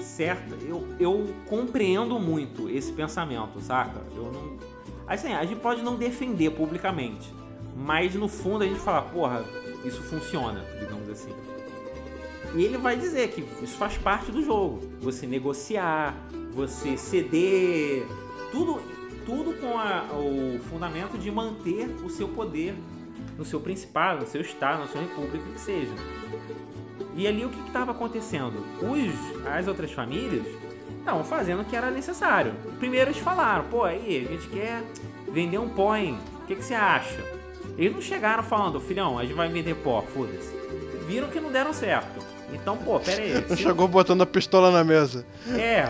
[SPEAKER 1] certa. Eu, eu compreendo muito esse pensamento, saca? Eu não. Assim, a gente pode não defender publicamente, mas no fundo a gente fala, porra, isso funciona, digamos assim. E ele vai dizer que isso faz parte do jogo. Você negociar, você ceder, tudo, tudo com a, o fundamento de manter o seu poder no seu principado, no seu estado, na sua república, que seja. E ali o que estava acontecendo? Os, as outras famílias estavam fazendo o que era necessário. Primeiro eles falaram, pô, aí, a gente quer vender um pó, hein? O que, que você acha? Eles não chegaram falando, filhão, a gente vai vender pó, foda-se. Viram que não deram certo. Então, pô, pera aí.
[SPEAKER 2] Não chegou botando a pistola na mesa.
[SPEAKER 1] É.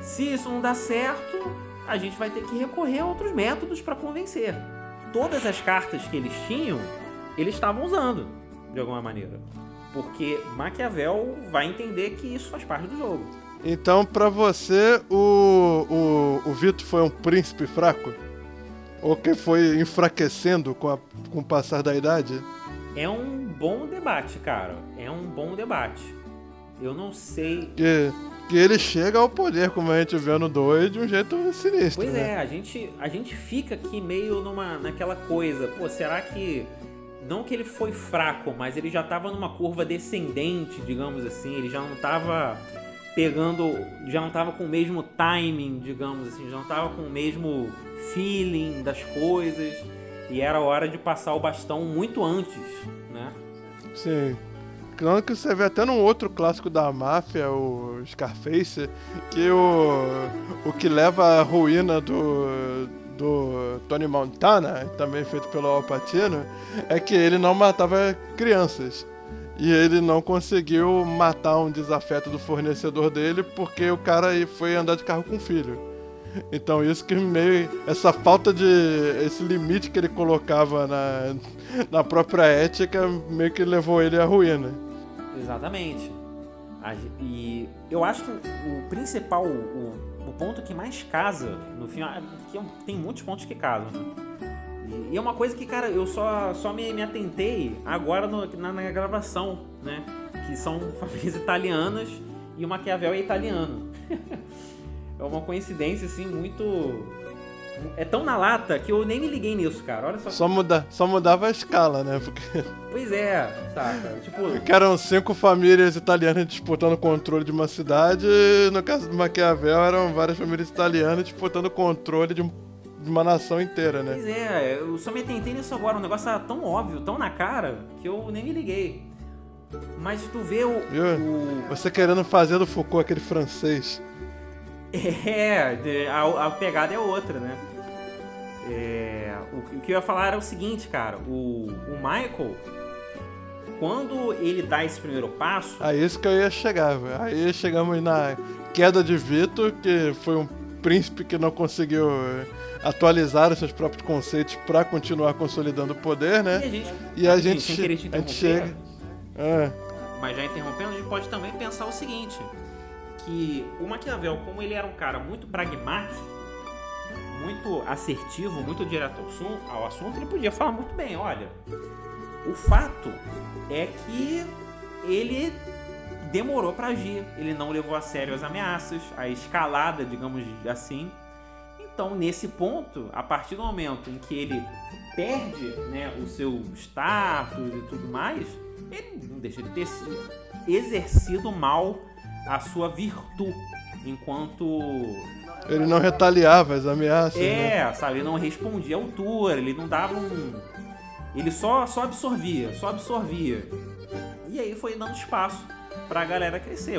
[SPEAKER 1] Se isso não dá certo, a gente vai ter que recorrer a outros métodos para convencer. Todas as cartas que eles tinham, eles estavam usando, de alguma maneira. Porque Maquiavel vai entender que isso faz parte do jogo.
[SPEAKER 2] Então, para você, o, o, o Vitor foi um príncipe fraco? Ou que foi enfraquecendo com, a, com o passar da idade?
[SPEAKER 1] É um bom debate, cara. É um bom debate. Eu não sei.
[SPEAKER 2] Que, que ele chega ao poder, como a gente vê no 2, de um jeito sinistro.
[SPEAKER 1] Pois
[SPEAKER 2] né?
[SPEAKER 1] é, a gente, a gente fica aqui meio numa, naquela coisa. Pô, será que. Não que ele foi fraco, mas ele já tava numa curva descendente, digamos assim. Ele já não tava pegando. Já não tava com o mesmo timing, digamos assim. Já não tava com o mesmo feeling das coisas e era hora de passar o bastão muito antes, né?
[SPEAKER 2] Sim. Claro que você vê até num outro clássico da máfia, o Scarface, que o, o que leva à ruína do, do Tony Montana, também feito pelo Al Pacino, é que ele não matava crianças. E ele não conseguiu matar um desafeto do fornecedor dele porque o cara foi andar de carro com o filho. Então isso que meio. Essa falta de. esse limite que ele colocava na, na própria ética meio que levou ele à ruína.
[SPEAKER 1] Exatamente. E eu acho que o principal, o, o ponto que mais casa no final. É que tem muitos pontos que casam, né? E é uma coisa que, cara, eu só, só me, me atentei agora no, na, na gravação, né? Que são famílias italianas e o Maquiavel é italiano. é uma coincidência, assim, muito. É tão na lata que eu nem me liguei nisso, cara. Olha só.
[SPEAKER 2] Só, muda, só mudava a escala, né? Porque...
[SPEAKER 1] Pois é, saca? Tipo.
[SPEAKER 2] Que eram cinco famílias italianas disputando o controle de uma cidade. E no caso do Maquiavel, eram várias famílias italianas disputando o controle de, um, de uma nação inteira, né?
[SPEAKER 1] Pois é, eu só me atentei nisso agora. O negócio era tão óbvio, tão na cara, que eu nem me liguei. Mas tu vê o. o...
[SPEAKER 2] Você querendo fazer do Foucault aquele francês.
[SPEAKER 1] É, a, a pegada é outra, né? É, o, o, que eu ia falar era o seguinte, cara. O, o Michael, quando ele dá esse primeiro passo.
[SPEAKER 2] Aí isso que eu ia chegar, velho. Aí chegamos na queda de Vitor, que foi um príncipe que não conseguiu eh, atualizar os seus próprios conceitos para continuar consolidando o poder, né?
[SPEAKER 1] E a gente, e a gente, gente, a gente chega.
[SPEAKER 2] É.
[SPEAKER 1] mas já interrompendo, a gente pode também pensar o seguinte: que o Maquiavel, como ele era um cara muito pragmático, muito assertivo, muito direto ao, assunto, ele podia falar muito bem: olha, o fato é que ele demorou para agir, ele não levou a sério as ameaças, a escalada, digamos assim. Então, nesse ponto, a partir do momento em que ele perde né, o seu status e tudo mais, ele não deixa de ter exercido mal a sua virtude enquanto
[SPEAKER 2] ele não retaliava as ameaças.
[SPEAKER 1] É,
[SPEAKER 2] né?
[SPEAKER 1] sabe, ele não respondia à altura, ele não dava um ele só só absorvia, só absorvia. E aí foi dando espaço para a galera crescer.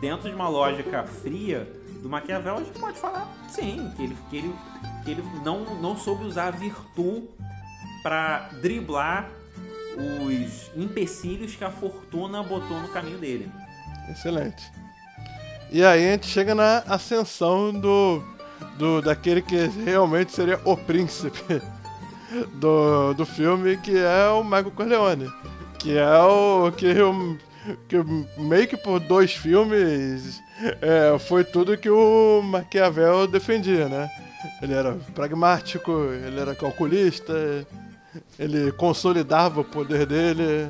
[SPEAKER 1] Dentro de uma lógica fria do Maquiavel, a gente pode falar sim, que ele, que ele, que ele não, não soube usar a virtude para driblar os empecilhos que a fortuna botou no caminho dele.
[SPEAKER 2] Excelente. E aí a gente chega na ascensão do, do daquele que realmente seria o príncipe do, do filme, que é o Michael Corleone. Que é o que o que meio que por dois filmes é, foi tudo que o Maquiavel defendia, né? Ele era pragmático, ele era calculista, ele consolidava o poder dele.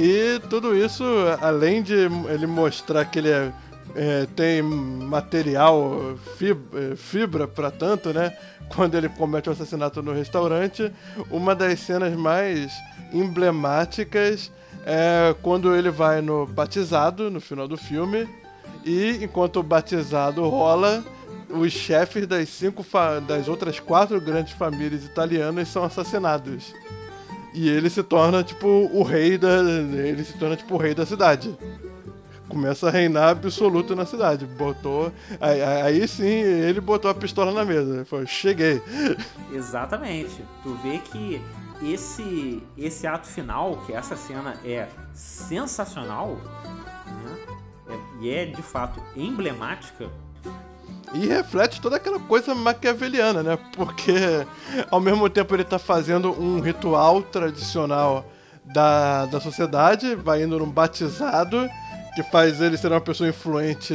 [SPEAKER 2] E tudo isso, além de ele mostrar que ele é, é, tem material, fibra, fibra para tanto, né? Quando ele comete o assassinato no restaurante, uma das cenas mais emblemáticas é quando ele vai no batizado, no final do filme, e enquanto o batizado rola, os chefes das cinco das outras quatro grandes famílias italianas são assassinados. E ele se torna tipo o rei da ele se torna tipo o rei da cidade. Começa a reinar absoluto na cidade. Botou aí, aí sim, ele botou a pistola na mesa. Ele "Cheguei".
[SPEAKER 1] Exatamente. Tu vê que esse esse ato final, que essa cena é sensacional, né? é, e é de fato emblemática.
[SPEAKER 2] E reflete toda aquela coisa maquiaveliana, né? Porque ao mesmo tempo ele está fazendo um ritual tradicional da, da sociedade, vai indo num batizado, que faz ele ser uma pessoa influente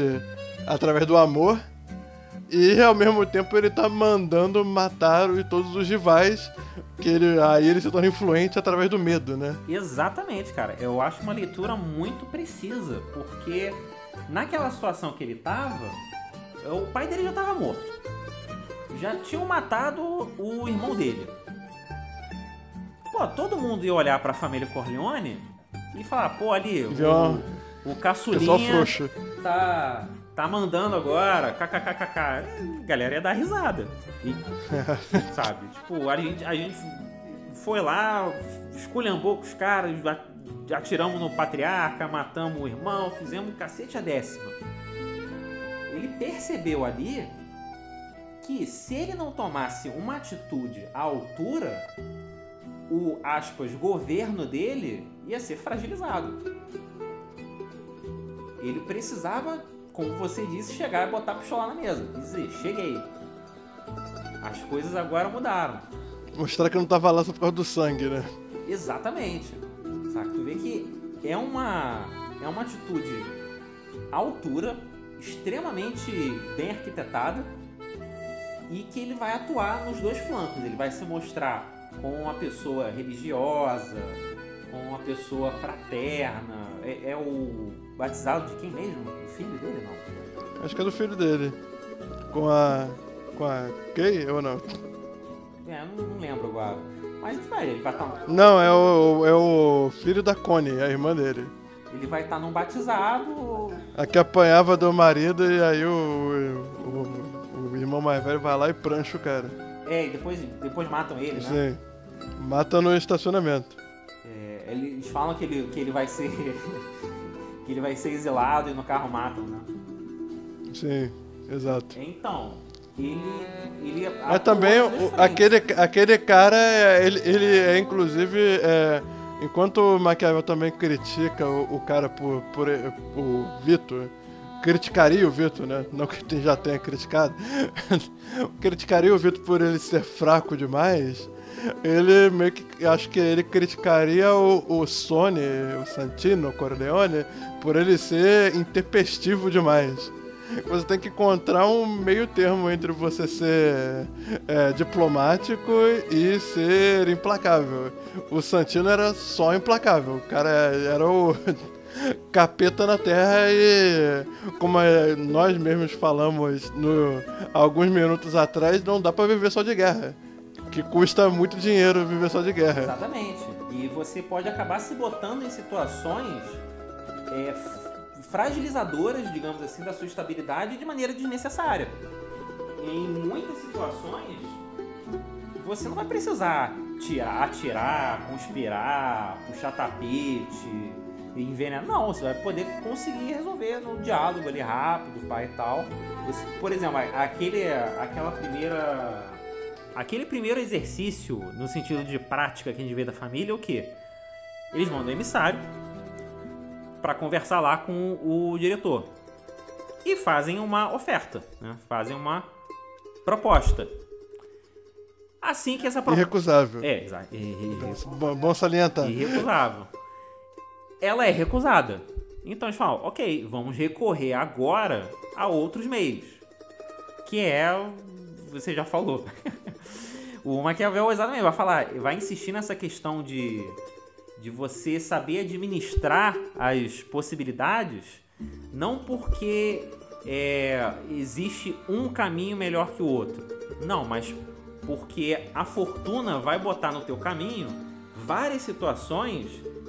[SPEAKER 2] através do amor. E ao mesmo tempo ele tá mandando matar todos os rivais, que ele, aí ele se torna influente através do medo, né?
[SPEAKER 1] Exatamente, cara. Eu acho uma leitura muito precisa, porque naquela situação que ele tava, o pai dele já tava morto. Já tinham matado o irmão dele. Pô, todo mundo ia olhar pra família Corleone e falar, pô, ali, o, o caçulinha tá tá mandando agora, kkkk. A galera ia dar risada. E, sabe? Tipo, a gente, a gente foi lá, esculhambou com os caras, atiramos no patriarca, matamos o irmão, fizemos cacete a décima. Ele percebeu ali que se ele não tomasse uma atitude à altura, o aspas governo dele ia ser fragilizado. Ele precisava como você disse, chegar e botar a pistola na mesa. Dizer, cheguei. As coisas agora mudaram.
[SPEAKER 2] Mostrar que não tava lá só por causa do sangue, né?
[SPEAKER 1] Exatamente. Sabe? Tu vê que é uma, é uma atitude à altura, extremamente bem arquitetada, e que ele vai atuar nos dois flancos. Ele vai se mostrar como uma pessoa religiosa, como uma pessoa fraterna. É, é o batizado de quem mesmo? Do filho dele, não?
[SPEAKER 2] Acho que é do filho dele. Com a. Com a Kay ou não?
[SPEAKER 1] É, não, não lembro agora. Mas vai, ele vai estar. Tá...
[SPEAKER 2] Não, é o, é o filho da Connie, a irmã dele.
[SPEAKER 1] Ele vai estar tá num batizado.
[SPEAKER 2] A que apanhava do marido e aí o, o, o, irmão mais velho vai lá e prancha o cara.
[SPEAKER 1] É, e depois, depois matam ele,
[SPEAKER 2] né? Sim. Mata no estacionamento.
[SPEAKER 1] É, eles falam que ele, que ele vai ser que ele vai ser exilado e no carro matam, né?
[SPEAKER 2] Sim, exato.
[SPEAKER 1] Então, ele. ele
[SPEAKER 2] Mas também o, aquele, aquele cara, ele, ele é inclusive. É, enquanto o Maquiavel também critica o, o cara por, por, o Vitor, criticaria o Vitor, né? Não que já tenha criticado. criticaria o Vitor por ele ser fraco demais. Ele meio que. Acho que ele criticaria o, o Sony, o Santino, o Corleone, por ele ser intempestivo demais. Você tem que encontrar um meio termo entre você ser é, diplomático e ser implacável. O Santino era só implacável. O cara era o capeta na Terra e, como é, nós mesmos falamos no, alguns minutos atrás, não dá para viver só de guerra. Que custa muito dinheiro viver só de guerra.
[SPEAKER 1] Exatamente. E você pode acabar se botando em situações é, fragilizadoras, digamos assim, da sua estabilidade de maneira desnecessária. Em muitas situações, você não vai precisar tirar, atirar, conspirar, puxar tapete, envenenar. Não, você vai poder conseguir resolver no diálogo ali rápido, pai e tal. Você, por exemplo, aquele, aquela primeira. Aquele primeiro exercício, no sentido de prática que a gente vê da família, é o quê? Eles mandam emissário para conversar lá com o diretor. E fazem uma oferta, né? fazem uma proposta. Assim que essa proposta.
[SPEAKER 2] Irrecusável.
[SPEAKER 1] É, exato.
[SPEAKER 2] Bom, bom salientar.
[SPEAKER 1] Irrecusável. Ela é recusada. Então eles falam, ok, vamos recorrer agora a outros meios. Que é. Você já falou. o Maquiavel exatamente vai falar, vai insistir nessa questão de de você saber administrar as possibilidades, não porque é, existe um caminho melhor que o outro, não, mas porque a fortuna vai botar no teu caminho várias situações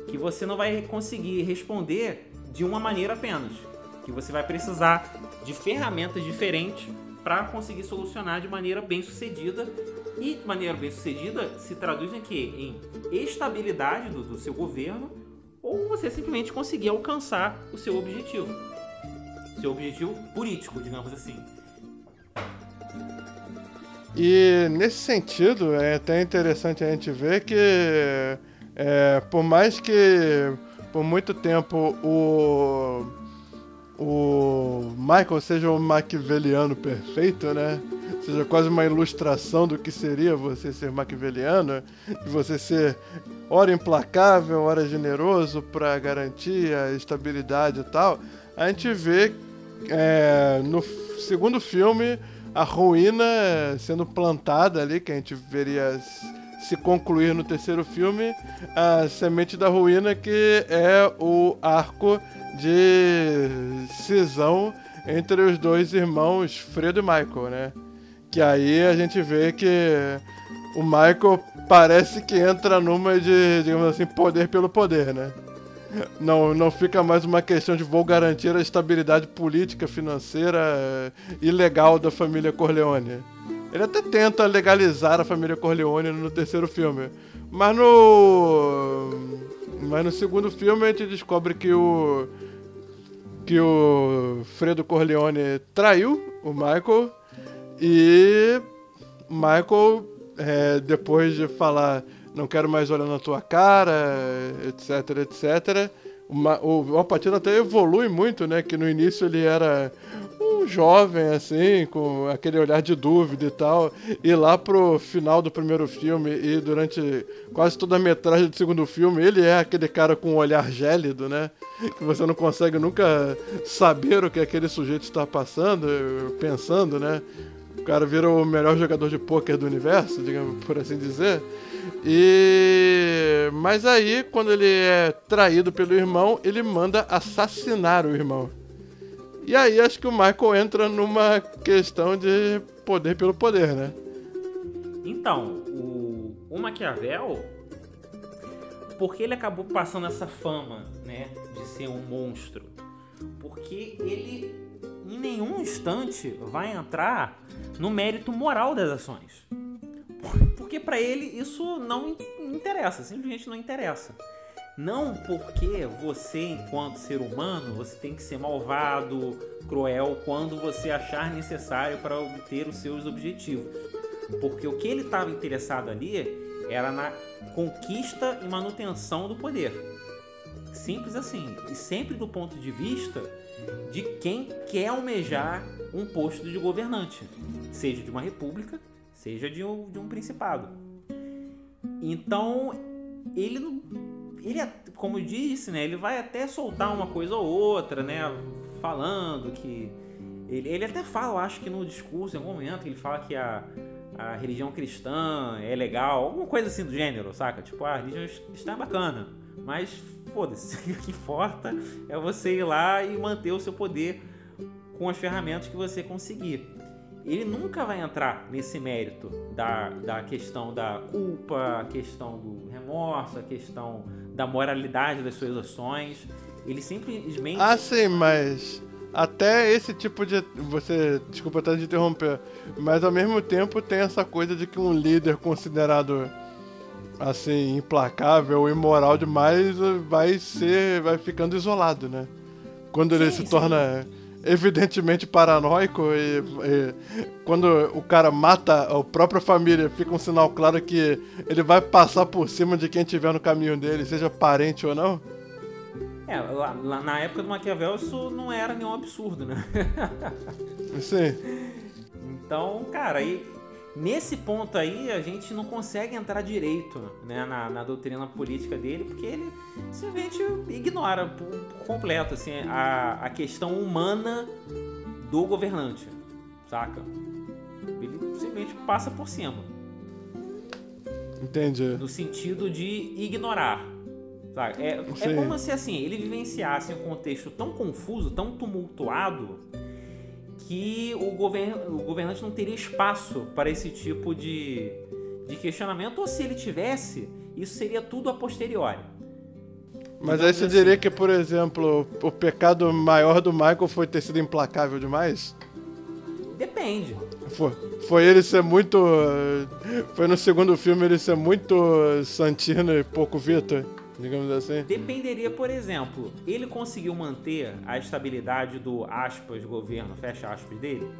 [SPEAKER 1] que você não vai conseguir responder de uma maneira apenas, que você vai precisar de ferramentas diferentes para conseguir solucionar de maneira bem sucedida e de maneira bem sucedida se traduz em quê? Em estabilidade do, do seu governo ou você simplesmente conseguir alcançar o seu objetivo. Seu objetivo político, digamos assim.
[SPEAKER 2] E nesse sentido, é até interessante a gente ver que, é, por mais que por muito tempo o, o Michael seja um maquiavelliano perfeito, né? Seja quase uma ilustração do que seria você ser maquiavelliano, de você ser ora implacável, ora generoso para garantir a estabilidade e tal, a gente vê é, no segundo filme a ruína sendo plantada ali, que a gente veria se concluir no terceiro filme, a semente da ruína que é o arco de cisão entre os dois irmãos Fredo e Michael, né? Que aí a gente vê que o Michael parece que entra numa de, digamos assim, poder pelo poder, né? Não, não fica mais uma questão de vou garantir a estabilidade política, financeira e legal da família Corleone. Ele até tenta legalizar a família Corleone no terceiro filme. Mas no. Mas no segundo filme a gente descobre que o. que o Fredo Corleone traiu o Michael e Michael, é, depois de falar não quero mais olhar na tua cara, etc, etc, o, o Alpatino até evolui muito, né? Que no início ele era um jovem, assim, com aquele olhar de dúvida e tal. E lá pro final do primeiro filme e durante quase toda a metragem do segundo filme, ele é aquele cara com um olhar gélido, né? Que você não consegue nunca saber o que aquele sujeito está passando, pensando, né? O cara vira o melhor jogador de pôquer do universo, digamos por assim dizer. E mas aí, quando ele é traído pelo irmão, ele manda assassinar o irmão. E aí acho que o Michael entra numa questão de poder pelo poder, né?
[SPEAKER 1] Então, o, o Maquiavel, porque ele acabou passando essa fama, né, de ser um monstro? Porque ele em nenhum instante vai entrar no mérito moral das ações. Porque para ele isso não interessa, simplesmente não interessa. Não porque você, enquanto ser humano, você tem que ser malvado, cruel quando você achar necessário para obter os seus objetivos. Porque o que ele estava interessado ali era na conquista e manutenção do poder. Simples assim. E sempre do ponto de vista de quem quer almejar um posto de governante, seja de uma república, seja de um, de um principado. Então, ele não. Ele, como eu disse, né? Ele vai até soltar uma coisa ou outra, né? Falando que. Ele, ele até fala, acho que no discurso, em algum momento, ele fala que a, a religião cristã é legal, alguma coisa assim do gênero, saca? Tipo, ah, a religião cristã é bacana, mas foda-se, o que importa é você ir lá e manter o seu poder com as ferramentas que você conseguir. Ele nunca vai entrar nesse mérito da, da questão da culpa, a questão do remorso, a questão da moralidade das suas ações. Ele simplesmente.
[SPEAKER 2] Ah, sim, mas até esse tipo de. Você. Desculpa até de interromper. Mas ao mesmo tempo tem essa coisa de que um líder considerado assim, implacável, imoral demais, vai ser. vai ficando isolado, né? Quando ele sim, se sim. torna evidentemente paranoico e, e, quando o cara mata a própria família, fica um sinal claro que ele vai passar por cima de quem estiver no caminho dele, seja parente ou não.
[SPEAKER 1] É, lá, lá, na época do Maquiavel isso não era nenhum absurdo, né?
[SPEAKER 2] Sim.
[SPEAKER 1] Então, cara, aí Nesse ponto aí, a gente não consegue entrar direito né, na, na doutrina política dele, porque ele simplesmente ignora por, por completo assim, a, a questão humana do governante, saca? Ele simplesmente passa por cima.
[SPEAKER 2] Entendi.
[SPEAKER 1] No sentido de ignorar. Sabe? É, é como se assim, ele vivenciasse um contexto tão confuso, tão tumultuado, que o, govern, o governante não teria espaço para esse tipo de, de questionamento, ou se ele tivesse, isso seria tudo a posteriori.
[SPEAKER 2] Mas aí você assim. diria que, por exemplo, o pecado maior do Michael foi ter sido implacável demais?
[SPEAKER 1] Depende.
[SPEAKER 2] Foi, foi ele ser muito. Foi no segundo filme ele ser muito Santino e pouco Vitor? Digamos assim?
[SPEAKER 1] Dependeria, por exemplo, ele conseguiu manter a estabilidade do aspas governo, fecha aspas dele?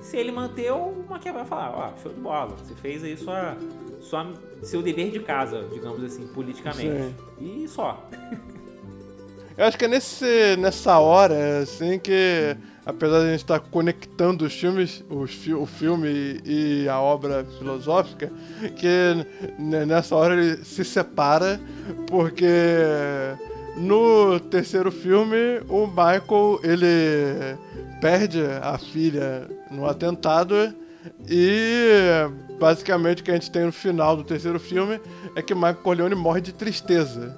[SPEAKER 1] Se ele manter, o Maquiavel vai falar, ó, oh, show de bola, você fez aí sua, sua, seu dever de casa, digamos assim, politicamente. Sim. E só.
[SPEAKER 2] Eu acho que é nesse, nessa hora, assim, que apesar de a gente estar conectando os filmes, os, o filme e a obra filosófica, que nessa hora ele se separa, porque no terceiro filme o Michael ele perde a filha no atentado e basicamente o que a gente tem no final do terceiro filme é que Michael Corleone morre de tristeza.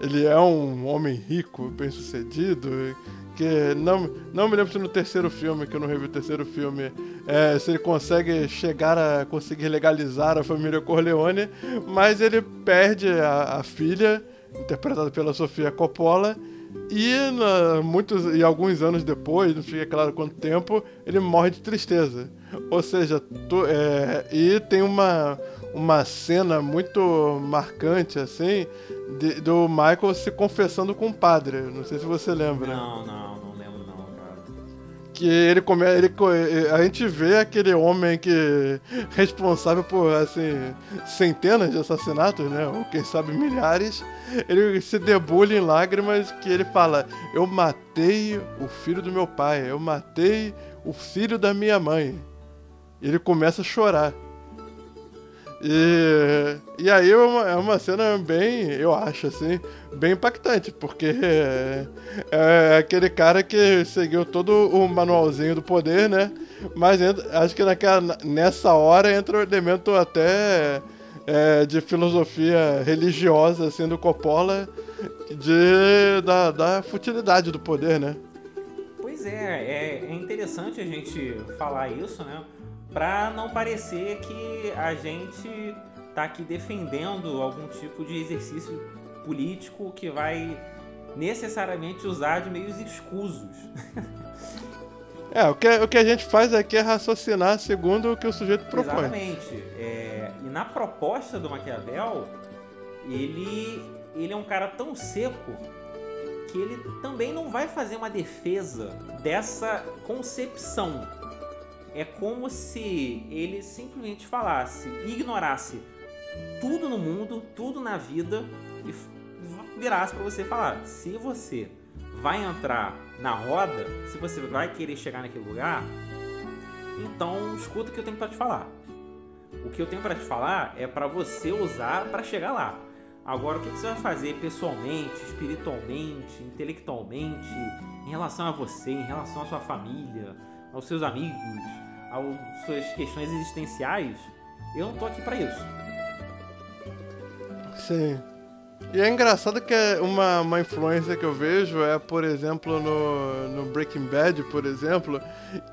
[SPEAKER 2] Ele é um homem rico, bem sucedido, que não, não me lembro se no terceiro filme, que eu não revi o terceiro filme, é, se ele consegue chegar a conseguir legalizar a família Corleone, mas ele perde a, a filha, interpretada pela Sofia Coppola, e na, muitos e alguns anos depois, não fica claro quanto tempo, ele morre de tristeza. Ou seja, tu, é, e tem uma, uma cena muito marcante assim de, do Michael se confessando com o padre. Não sei se você lembra.
[SPEAKER 1] Não, não
[SPEAKER 2] que ele come, ele a gente vê aquele homem que responsável por assim centenas de assassinatos, né, ou quem sabe milhares, ele se debulha em lágrimas que ele fala: "Eu matei o filho do meu pai, eu matei o filho da minha mãe". E ele começa a chorar. E, e aí é uma, é uma cena bem, eu acho assim, bem impactante, porque é, é, aquele cara que seguiu todo o manualzinho do poder, né? Mas entra, acho que naquela, nessa hora entra o elemento até é, de filosofia religiosa, assim, do Coppola, de, da, da futilidade do poder, né?
[SPEAKER 1] Pois é, é, é interessante a gente falar isso, né? Para não parecer que a gente tá aqui defendendo algum tipo de exercício político que vai necessariamente usar de meios escusos.
[SPEAKER 2] É, o que, o que a gente faz aqui é raciocinar segundo o que o sujeito propõe.
[SPEAKER 1] Exatamente. É, e na proposta do Maquiavel, ele, ele é um cara tão seco que ele também não vai fazer uma defesa dessa concepção é como se ele simplesmente falasse, ignorasse tudo no mundo, tudo na vida e virasse para você falar: se você vai entrar na roda, se você vai querer chegar naquele lugar, então escuta o que eu tenho para te falar. O que eu tenho para te falar é para você usar para chegar lá. Agora, o que você vai fazer pessoalmente, espiritualmente, intelectualmente, em relação a você, em relação à sua família, aos seus amigos, às suas questões existenciais, eu não tô aqui para isso.
[SPEAKER 2] Sim. E é engraçado que é uma, uma influência que eu vejo é, por exemplo, no, no Breaking Bad, por exemplo,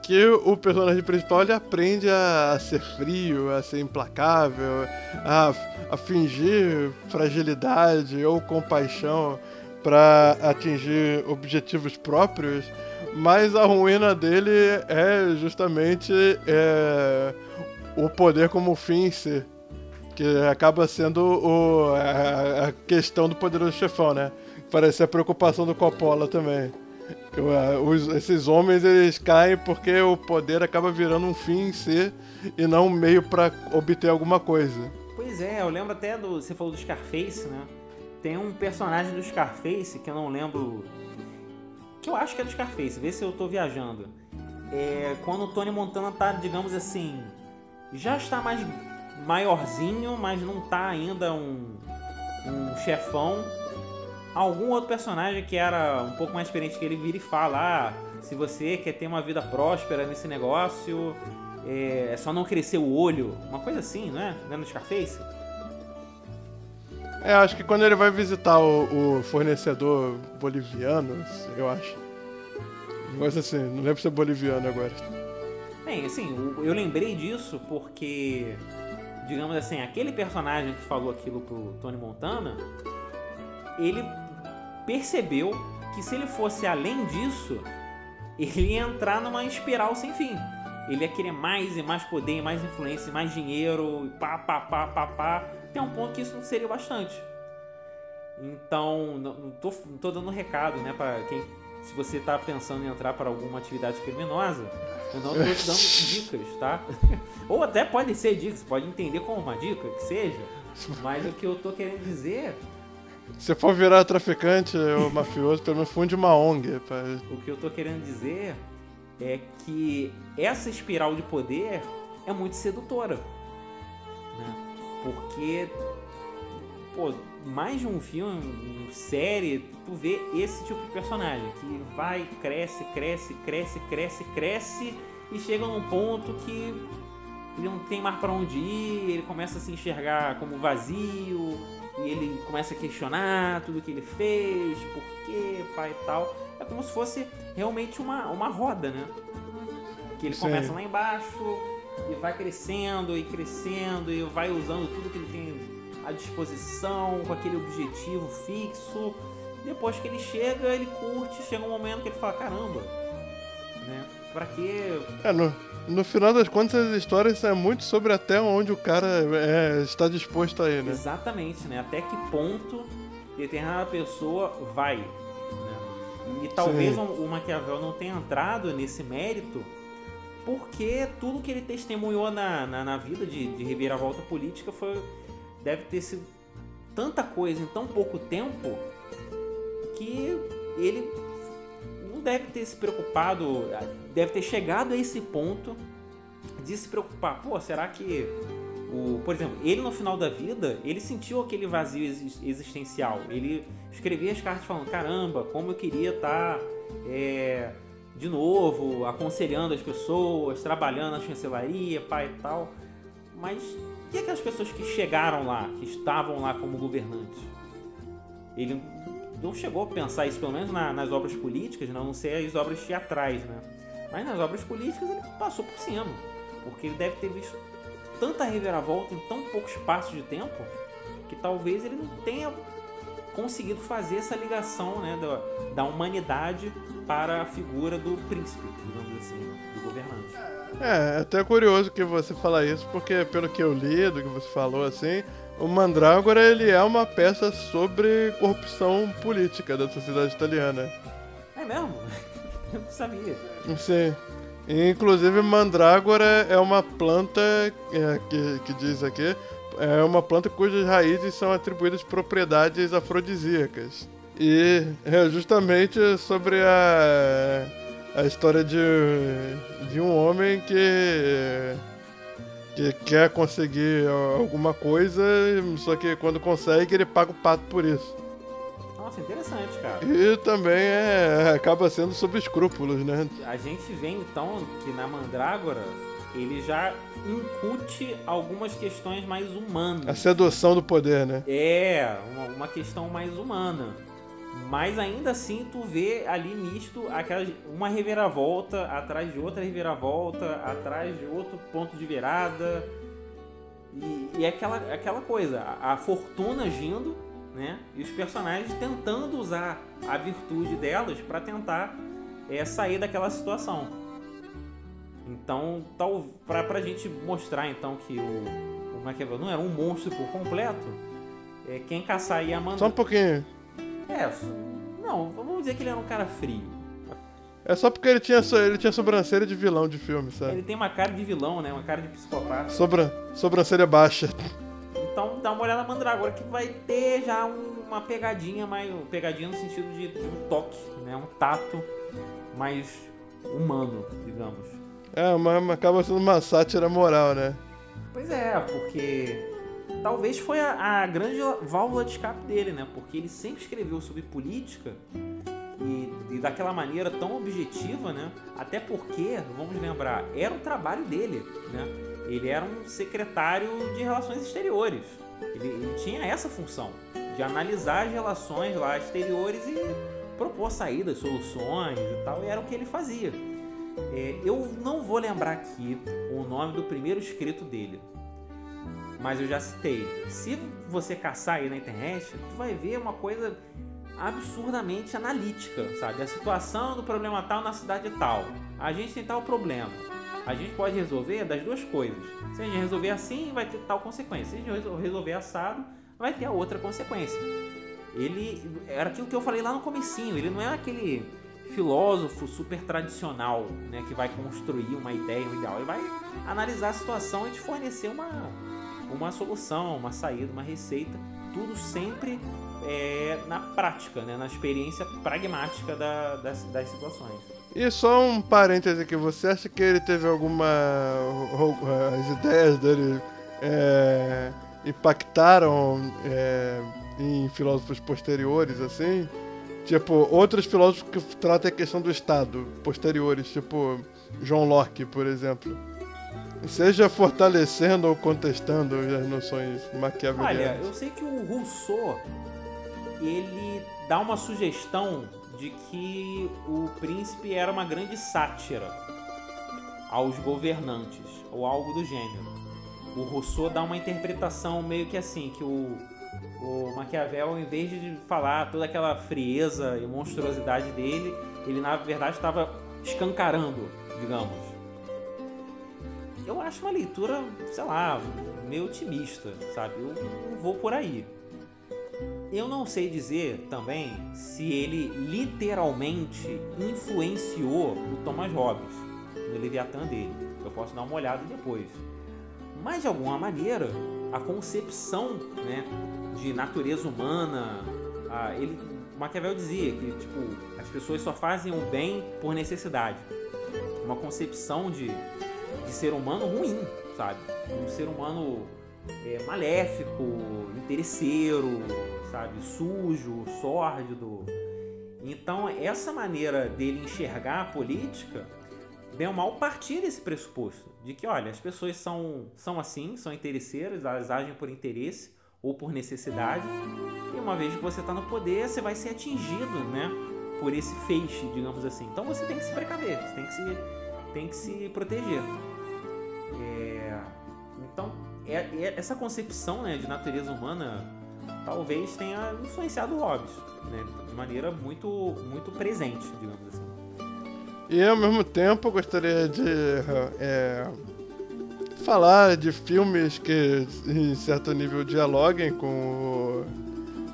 [SPEAKER 2] que o personagem principal ele aprende a, a ser frio, a ser implacável, a, a fingir fragilidade ou compaixão para atingir objetivos próprios, mas a ruína dele é justamente é, o poder como fim em si. Que acaba sendo o, a, a questão do poderoso chefão, né? Parece a preocupação do Coppola também. Os, esses homens eles caem porque o poder acaba virando um fim em si e não um meio para obter alguma coisa.
[SPEAKER 1] Pois é, eu lembro até do. Você falou do Scarface, né? Tem um personagem do Scarface que eu não lembro. Que eu acho que é do Scarface, vê se eu tô viajando. É quando o Tony Montana tá, digamos assim. Já está mais maiorzinho, mas não tá ainda um, um chefão. Algum outro personagem que era um pouco mais experiente que ele vira e fala: ah, se você quer ter uma vida próspera nesse negócio, é, é só não crescer o olho. Uma coisa assim, não é? Não é no Scarface?
[SPEAKER 2] É, acho que quando ele vai visitar o, o fornecedor boliviano, eu acho. Negócio assim, não lembro se é boliviano agora.
[SPEAKER 1] Bem, assim, eu lembrei disso porque digamos assim, aquele personagem que falou aquilo pro Tony Montana, ele percebeu que se ele fosse além disso, ele ia entrar numa espiral sem fim. Ele ia querer mais e mais poder, mais influência, mais dinheiro, e pá, pá, pá, pá, pá. Tem um ponto que isso não seria bastante. Então, não tô, não tô dando recado, né, para quem se você tá pensando em entrar para alguma atividade criminosa, eu não tô te dando dicas, tá? Ou até pode ser dicas, pode entender como uma dica, que seja. Mas o que eu tô querendo dizer.
[SPEAKER 2] Se for virar traficante ou mafioso, pelo menos funde uma ONG. Pra...
[SPEAKER 1] O que eu tô querendo dizer é que essa espiral de poder é muito sedutora. Né? Porque, pô, mais de um filme, série, tu vê esse tipo de personagem que vai, cresce, cresce, cresce, cresce, cresce e chega num ponto que ele não tem mais para onde ir, ele começa a se enxergar como vazio e ele começa a questionar tudo que ele fez, por quê, pai e tal. É como se fosse realmente uma, uma roda, né? Que ele Sim. começa lá embaixo e vai crescendo e crescendo e vai usando tudo que ele tem à disposição, com aquele objetivo fixo. Depois que ele chega, ele curte, chega um momento que ele fala, caramba, né? Pra quê?
[SPEAKER 2] É, no, no final das contas, as histórias é muito sobre até onde o cara é, está disposto a ir, né?
[SPEAKER 1] Exatamente, né? Até que ponto determinada pessoa vai. Né? E talvez o, o Maquiavel não tenha entrado nesse mérito porque tudo que ele testemunhou na, na, na vida de, de reviravolta política foi deve ter sido tanta coisa em tão pouco tempo que ele não deve ter se preocupado, deve ter chegado a esse ponto de se preocupar. Pô, será que o, por exemplo, ele no final da vida, ele sentiu aquele vazio existencial. Ele escrevia as cartas falando: caramba, como eu queria estar tá, é, de novo aconselhando as pessoas, trabalhando na chancelaria, pai e tal. Mas e aquelas pessoas que chegaram lá, que estavam lá como governantes? Ele não chegou a pensar isso, pelo menos na, nas obras políticas, não sei as obras teatrais, né? Mas nas obras políticas ele passou por cima, porque ele deve ter visto tanta reviravolta em tão pouco espaço de tempo que talvez ele não tenha conseguido fazer essa ligação né, da, da humanidade para a figura do príncipe, digamos assim, do governante.
[SPEAKER 2] É, é até curioso que você fala isso, porque pelo que eu li, do que você falou assim, o Mandrágora ele é uma peça sobre corrupção política da sociedade italiana.
[SPEAKER 1] É mesmo? Eu não sabia.
[SPEAKER 2] Sim. Inclusive, Mandrágora é uma planta é, que, que diz aqui, é uma planta cujas raízes são atribuídas propriedades afrodisíacas. E é justamente sobre a, a história de, de um homem que, que quer conseguir alguma coisa, só que quando consegue ele paga o pato por isso.
[SPEAKER 1] Nossa, interessante, cara.
[SPEAKER 2] E também é, acaba sendo sobre escrúpulos, né?
[SPEAKER 1] A gente vê então que na Mandrágora ele já incute algumas questões mais humanas.
[SPEAKER 2] A sedução do poder, né?
[SPEAKER 1] É, uma, uma questão mais humana. Mas ainda assim tu vê ali nisto uma reviravolta atrás de outra reviravolta, atrás de outro ponto de virada. E, e é aquela, aquela coisa, a, a fortuna agindo, né? E os personagens tentando usar a virtude delas para tentar é, sair daquela situação. Então, tal, pra, pra gente mostrar então que o, o Maquiavel não era um monstro por completo, é, quem caçar ia mandar.
[SPEAKER 2] Só um pouquinho.
[SPEAKER 1] É, não, vamos dizer que ele era um cara frio.
[SPEAKER 2] É só porque ele tinha, ele tinha sobrancelha de vilão de filme, sabe?
[SPEAKER 1] Ele tem uma cara de vilão, né? Uma cara de psicopata.
[SPEAKER 2] Sobra, sobrancelha baixa.
[SPEAKER 1] Então dá uma olhada na Mandragora que vai ter já um, uma pegadinha mais. Pegadinha no sentido de, de um toque, né? Um tato mais humano, digamos.
[SPEAKER 2] É, mas acaba sendo uma sátira moral, né?
[SPEAKER 1] Pois é, porque talvez foi a, a, grande válvula de escape dele, né? Porque ele sempre escreveu sobre política e, e, daquela maneira tão objetiva, né? Até porque, vamos lembrar, era o trabalho dele, né? Ele era um secretário de relações exteriores. Ele, ele tinha essa função de analisar as relações lá exteriores e propor saídas, soluções e tal. E era o que ele fazia. É, eu não vou lembrar aqui o nome do primeiro escrito dele, mas eu já citei. Se você caçar aí na internet, tu vai ver uma coisa absurdamente analítica, sabe? A situação do problema tal na cidade tal. A gente tem tal problema. A gente pode resolver das duas coisas. Se a gente resolver assim, vai ter tal consequência. Se a gente resolver assado, vai ter a outra consequência. Ele era aquilo que eu falei lá no comecinho, ele não é aquele filósofo super tradicional, né, que vai construir uma ideia, um ideal. Ele vai analisar a situação e te fornecer uma, uma solução, uma saída, uma receita, tudo sempre é, na prática, né, na experiência pragmática da, das, das situações.
[SPEAKER 2] E só um parêntese aqui, você acha que ele teve alguma. as ideias dele é, impactaram é, em filósofos posteriores, assim? Tipo, outros filósofos que tratam a questão do Estado, posteriores, tipo John Locke, por exemplo. Seja fortalecendo ou contestando as noções maquiavelianas.
[SPEAKER 1] Olha, eu sei que o Rousseau, ele dá uma sugestão de que o príncipe era uma grande sátira aos governantes, ou algo do gênero. O Rousseau dá uma interpretação meio que assim, que o o Maquiavel, em vez de falar toda aquela frieza e monstruosidade dele, ele na verdade estava escancarando, digamos. Eu acho uma leitura, sei lá, meio otimista, sabe? Eu vou por aí. Eu não sei dizer também se ele literalmente influenciou o Thomas Hobbes no Leviatã dele. Eu posso dar uma olhada depois. Mas de alguma maneira, a concepção né, de natureza humana. Ah, ele, Maquiavel dizia que tipo, as pessoas só fazem o bem por necessidade. Uma concepção de, de ser humano ruim, sabe? Um ser humano é, maléfico, interesseiro, sabe? Sujo, sórdido. Então, essa maneira dele enxergar a política, bem ou mal, partir desse pressuposto. De que, olha, as pessoas são, são assim, são interesseiras, elas agem por interesse, ou por necessidade. E uma vez que você está no poder, você vai ser atingido, né? Por esse feixe, digamos assim. Então você tem que se precaver, você tem que se, tem que se proteger. É, então, é, é, essa concepção né, de natureza humana talvez tenha influenciado o Hobbes, né? De maneira muito, muito presente, digamos assim.
[SPEAKER 2] E ao mesmo tempo gostaria de é, falar de filmes que, em certo nível, dialoguem com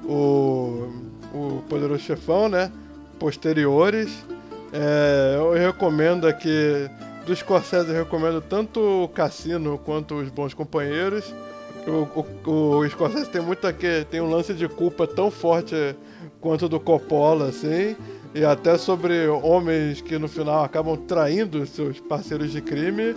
[SPEAKER 2] o, o, o Poderoso Chefão, né? Posteriores. É, eu recomendo aqui, do Scorsese, eu recomendo tanto o Cassino quanto os Bons Companheiros. O, o, o Scorsese tem muito aqui, tem um lance de culpa tão forte quanto do Coppola, assim, e até sobre homens que no final acabam traindo seus parceiros de crime.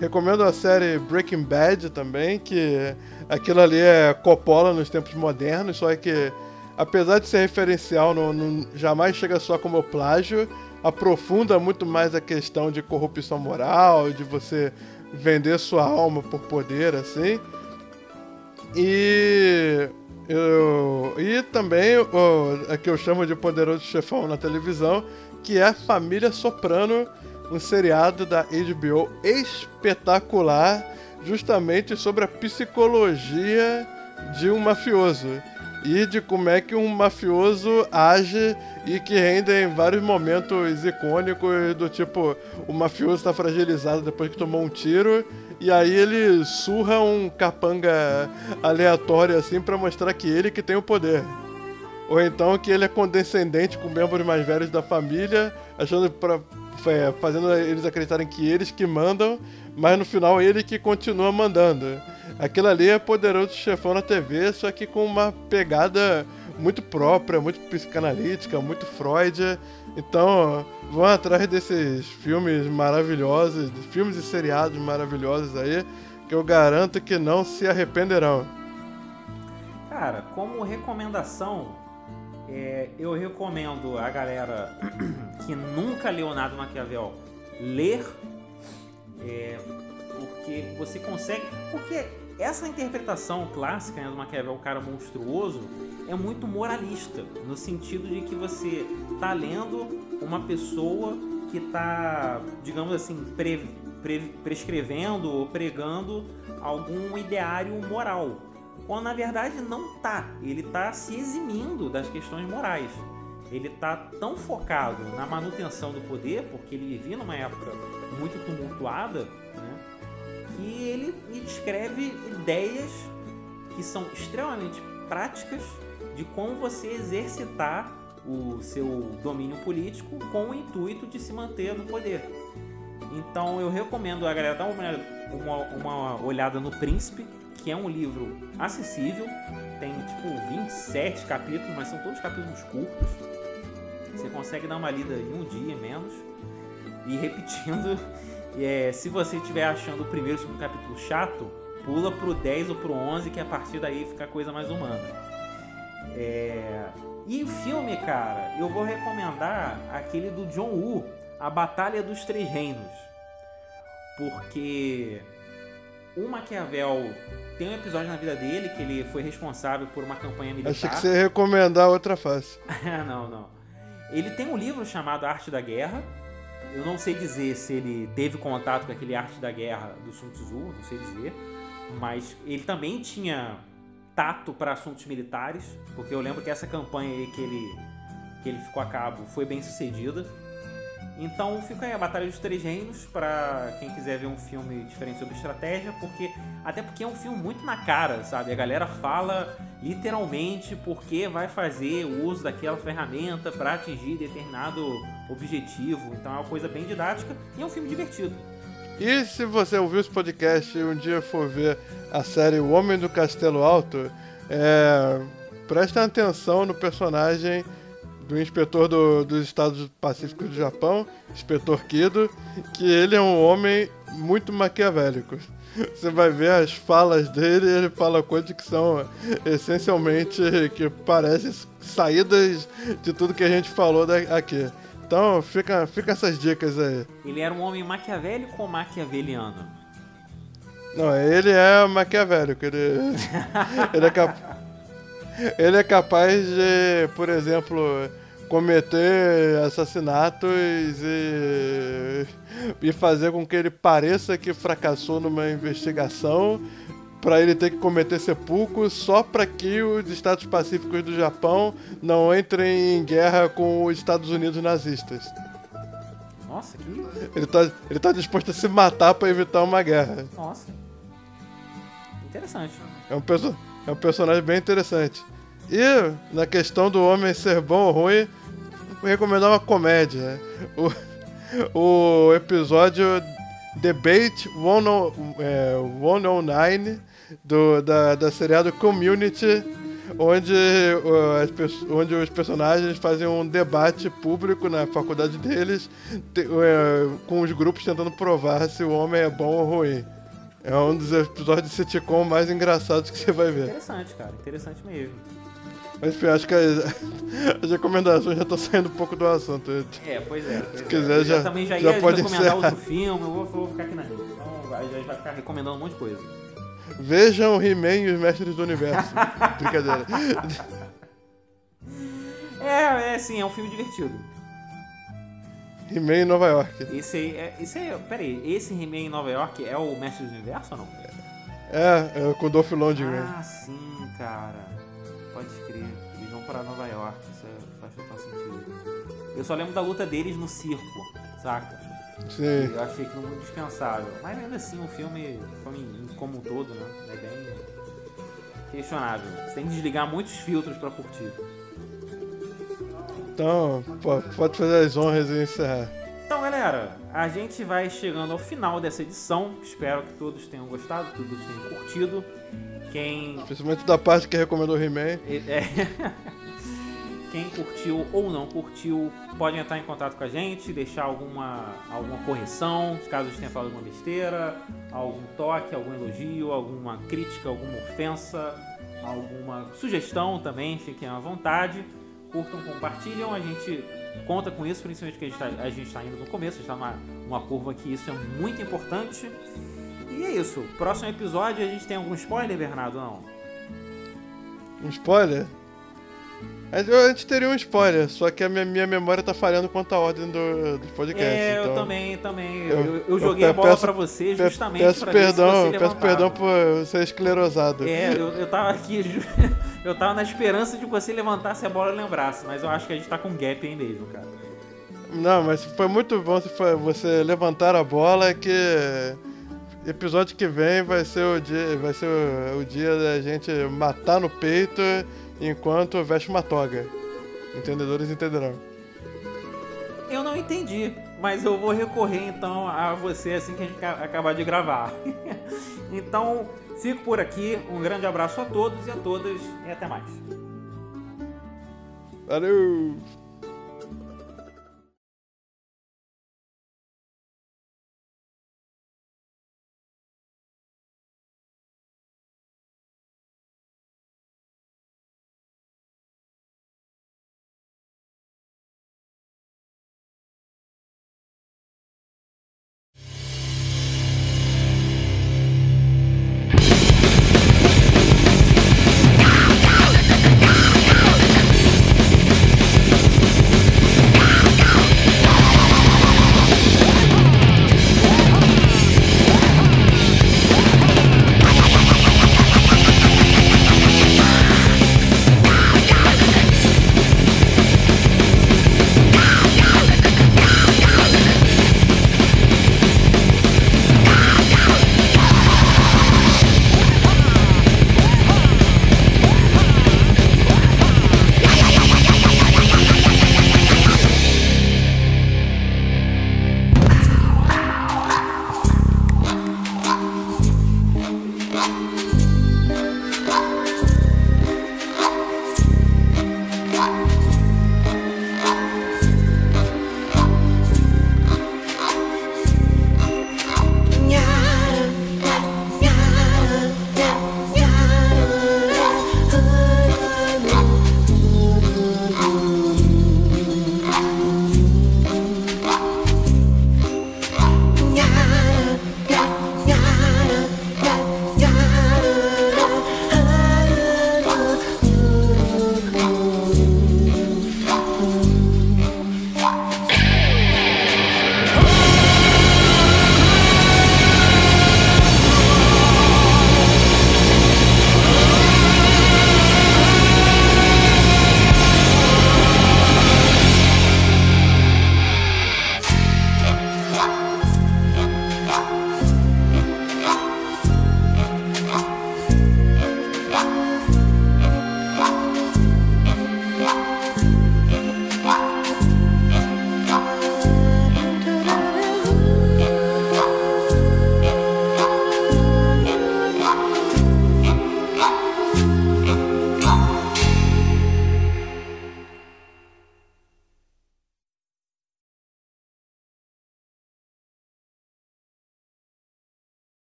[SPEAKER 2] Recomendo a série Breaking Bad também, que aquilo ali é Coppola nos tempos modernos, só que apesar de ser referencial, não, não, jamais chega só como plágio, aprofunda muito mais a questão de corrupção moral, de você vender sua alma por poder, assim. E eu, e também o que eu chamo de Poderoso Chefão na televisão, que é Família Soprano, um seriado da HBO espetacular, justamente sobre a psicologia de um mafioso e de como é que um mafioso age e que rendem vários momentos icônicos do tipo o mafioso está fragilizado depois que tomou um tiro e aí ele surra um capanga aleatório assim para mostrar que ele que tem o poder. Ou então que ele é condescendente com membros mais velhos da família, achando pra, é, fazendo eles acreditarem que eles que mandam, mas no final ele que continua mandando. Aquilo ali é poderoso chefão na TV, só que com uma pegada muito própria, muito psicanalítica, muito Freud. Então, vão atrás desses filmes maravilhosos, filmes e seriados maravilhosos aí, que eu garanto que não se arrependerão.
[SPEAKER 1] Cara, como recomendação, é, eu recomendo a galera que nunca leu nada Maquiavel ler, é, porque você consegue. Porque essa interpretação clássica né, do Maquiavel, o cara monstruoso, é muito moralista, no sentido de que você tá lendo uma pessoa que tá, digamos assim, pre, pre, prescrevendo ou pregando algum ideário moral. Quando na verdade não tá. Ele tá se eximindo das questões morais. Ele tá tão focado na manutenção do poder, porque ele vivia numa época muito tumultuada? Que ele descreve ideias que são extremamente práticas de como você exercitar o seu domínio político com o intuito de se manter no poder. Então eu recomendo a galera dar uma, uma, uma olhada no Príncipe, que é um livro acessível, tem tipo 27 capítulos, mas são todos capítulos curtos. Você consegue dar uma lida em um dia menos. E repetindo, é, se você estiver achando o primeiro e o segundo capítulo chato, pula pro 10 ou pro 11, que a partir daí fica a coisa mais humana. É... E o filme, cara, eu vou recomendar aquele do John Woo, A Batalha dos Três Reinos. Porque o Maquiavel tem um episódio na vida dele que ele foi responsável por uma campanha militar.
[SPEAKER 2] Achei que você ia recomendar outra face.
[SPEAKER 1] não, não. Ele tem um livro chamado Arte da Guerra. Eu não sei dizer se ele teve contato com aquele Arte da Guerra do Sun Tzu, não sei dizer. Mas ele também tinha tato para assuntos militares, porque eu lembro que essa campanha aí que ele, que ele ficou a cabo foi bem sucedida. Então fica aí a Batalha dos Três Reinos para quem quiser ver um filme diferente sobre estratégia, porque até porque é um filme muito na cara, sabe? A galera fala literalmente porque vai fazer o uso daquela ferramenta para atingir determinado objetivo. Então é uma coisa bem didática e é um filme divertido.
[SPEAKER 2] E se você ouviu esse podcast e um dia for ver a série O Homem do Castelo Alto, é, prestem atenção no personagem do inspetor do, dos Estados Pacíficos do Japão, inspetor Kido, que ele é um homem muito maquiavélico. Você vai ver as falas dele, ele fala coisas que são essencialmente que parecem saídas de tudo que a gente falou aqui. Então fica, fica essas dicas aí.
[SPEAKER 1] Ele era um homem maquiavélico ou maquiaveliano?
[SPEAKER 2] Não, ele é maquiavélico. Ele, ele, é cap... ele é capaz de, por exemplo, cometer assassinatos e, e fazer com que ele pareça que fracassou numa investigação para ele ter que cometer sepulcro só para que os Estados Pacíficos do Japão não entrem em guerra com os Estados Unidos nazistas.
[SPEAKER 1] Nossa, que.
[SPEAKER 2] Ele tá, ele tá disposto a se matar para evitar uma guerra.
[SPEAKER 1] Nossa. Interessante.
[SPEAKER 2] É um, perso é um personagem bem interessante. E na questão do homem ser bom ou ruim, vou recomendar uma comédia. O, o episódio Debate 109 é, do, da, da seriado Community, onde, uh, as onde os personagens fazem um debate público na faculdade deles, te- uh, com os grupos tentando provar se o homem é bom ou ruim. É um dos episódios de sitcom mais engraçados que você vai ver.
[SPEAKER 1] Interessante, cara. Interessante mesmo.
[SPEAKER 2] Mas enfim, acho que as, as recomendações já estão saindo um pouco do assunto.
[SPEAKER 1] É, pois é. pois é.
[SPEAKER 2] quiser,
[SPEAKER 1] Eu
[SPEAKER 2] já-
[SPEAKER 1] também já,
[SPEAKER 2] já
[SPEAKER 1] ia
[SPEAKER 2] pode
[SPEAKER 1] recomendar
[SPEAKER 2] encerrar.
[SPEAKER 1] outro filme, eu vou, vou ficar aqui na minha. Então vai, já vai ficar recomendando um monte de coisa.
[SPEAKER 2] Vejam He-Man e os Mestres do Universo. Brincadeira.
[SPEAKER 1] É, é sim, é um filme divertido.
[SPEAKER 2] He-Man em Nova York.
[SPEAKER 1] Esse aí, é, esse aí, pera aí, esse He-Man em Nova York é o Mestre do Universo ou não?
[SPEAKER 2] É, é com o Dolph Lundgren.
[SPEAKER 1] Ah, sim, cara. Pode crer. Eles vão pra Nova York, isso é- faz total sentido. Eu só lembro da luta deles no circo, saca?
[SPEAKER 2] Sim.
[SPEAKER 1] Eu achei aquilo muito dispensável. Mas ainda assim, o filme, como, como um todo, né? É bem questionável. Você tem que desligar muitos filtros pra curtir.
[SPEAKER 2] Então, pode fazer as honras e encerrar.
[SPEAKER 1] Então, galera, a gente vai chegando ao final dessa edição. Espero que todos tenham gostado, que todos tenham curtido. Quem
[SPEAKER 2] Principalmente da parte que recomendou He-Man.
[SPEAKER 1] É. Quem curtiu ou não curtiu, pode entrar em contato com a gente, deixar alguma, alguma correção, caso tenha falado alguma besteira, algum toque, algum elogio, alguma crítica, alguma ofensa, alguma sugestão também, fiquem à vontade. Curtam, compartilham, a gente conta com isso, principalmente porque a gente está indo no começo, está numa uma curva que isso é muito importante. E é isso. Próximo episódio a gente tem algum spoiler, Bernardo? Não?
[SPEAKER 2] Um spoiler? A gente- a teria um spoiler, só que a minha, minha memória tá falhando quanto à ordem do, do podcast.
[SPEAKER 1] É, eu
[SPEAKER 2] então,
[SPEAKER 1] também, também.
[SPEAKER 2] eu-
[SPEAKER 1] Eu, eu
[SPEAKER 2] eu
[SPEAKER 1] joguei a
[SPEAKER 2] pe-
[SPEAKER 1] bola
[SPEAKER 2] peço-
[SPEAKER 1] pra você justamente
[SPEAKER 2] peço
[SPEAKER 1] pra
[SPEAKER 2] perdão,
[SPEAKER 1] ver se
[SPEAKER 2] peço perdão por ser esclerosado.
[SPEAKER 1] É, eu, eu tava aqui, eu tava na esperança de que você levantasse a bola e lembrasse, mas eu acho que a gente tá com gap aí mesmo, cara.
[SPEAKER 2] Não, mas foi muito bom se foi- você levantar a bola que episódio que vem vai ser o dia, vai ser o, o dia da gente matar no peito enquanto veste uma toga. Entendedores entenderão.
[SPEAKER 1] Eu não entendi, mas eu vou recorrer então a você assim que a gente ca- acabar de gravar. então, fico por aqui. Um grande abraço a todos e a todas e até mais.
[SPEAKER 2] Valeu!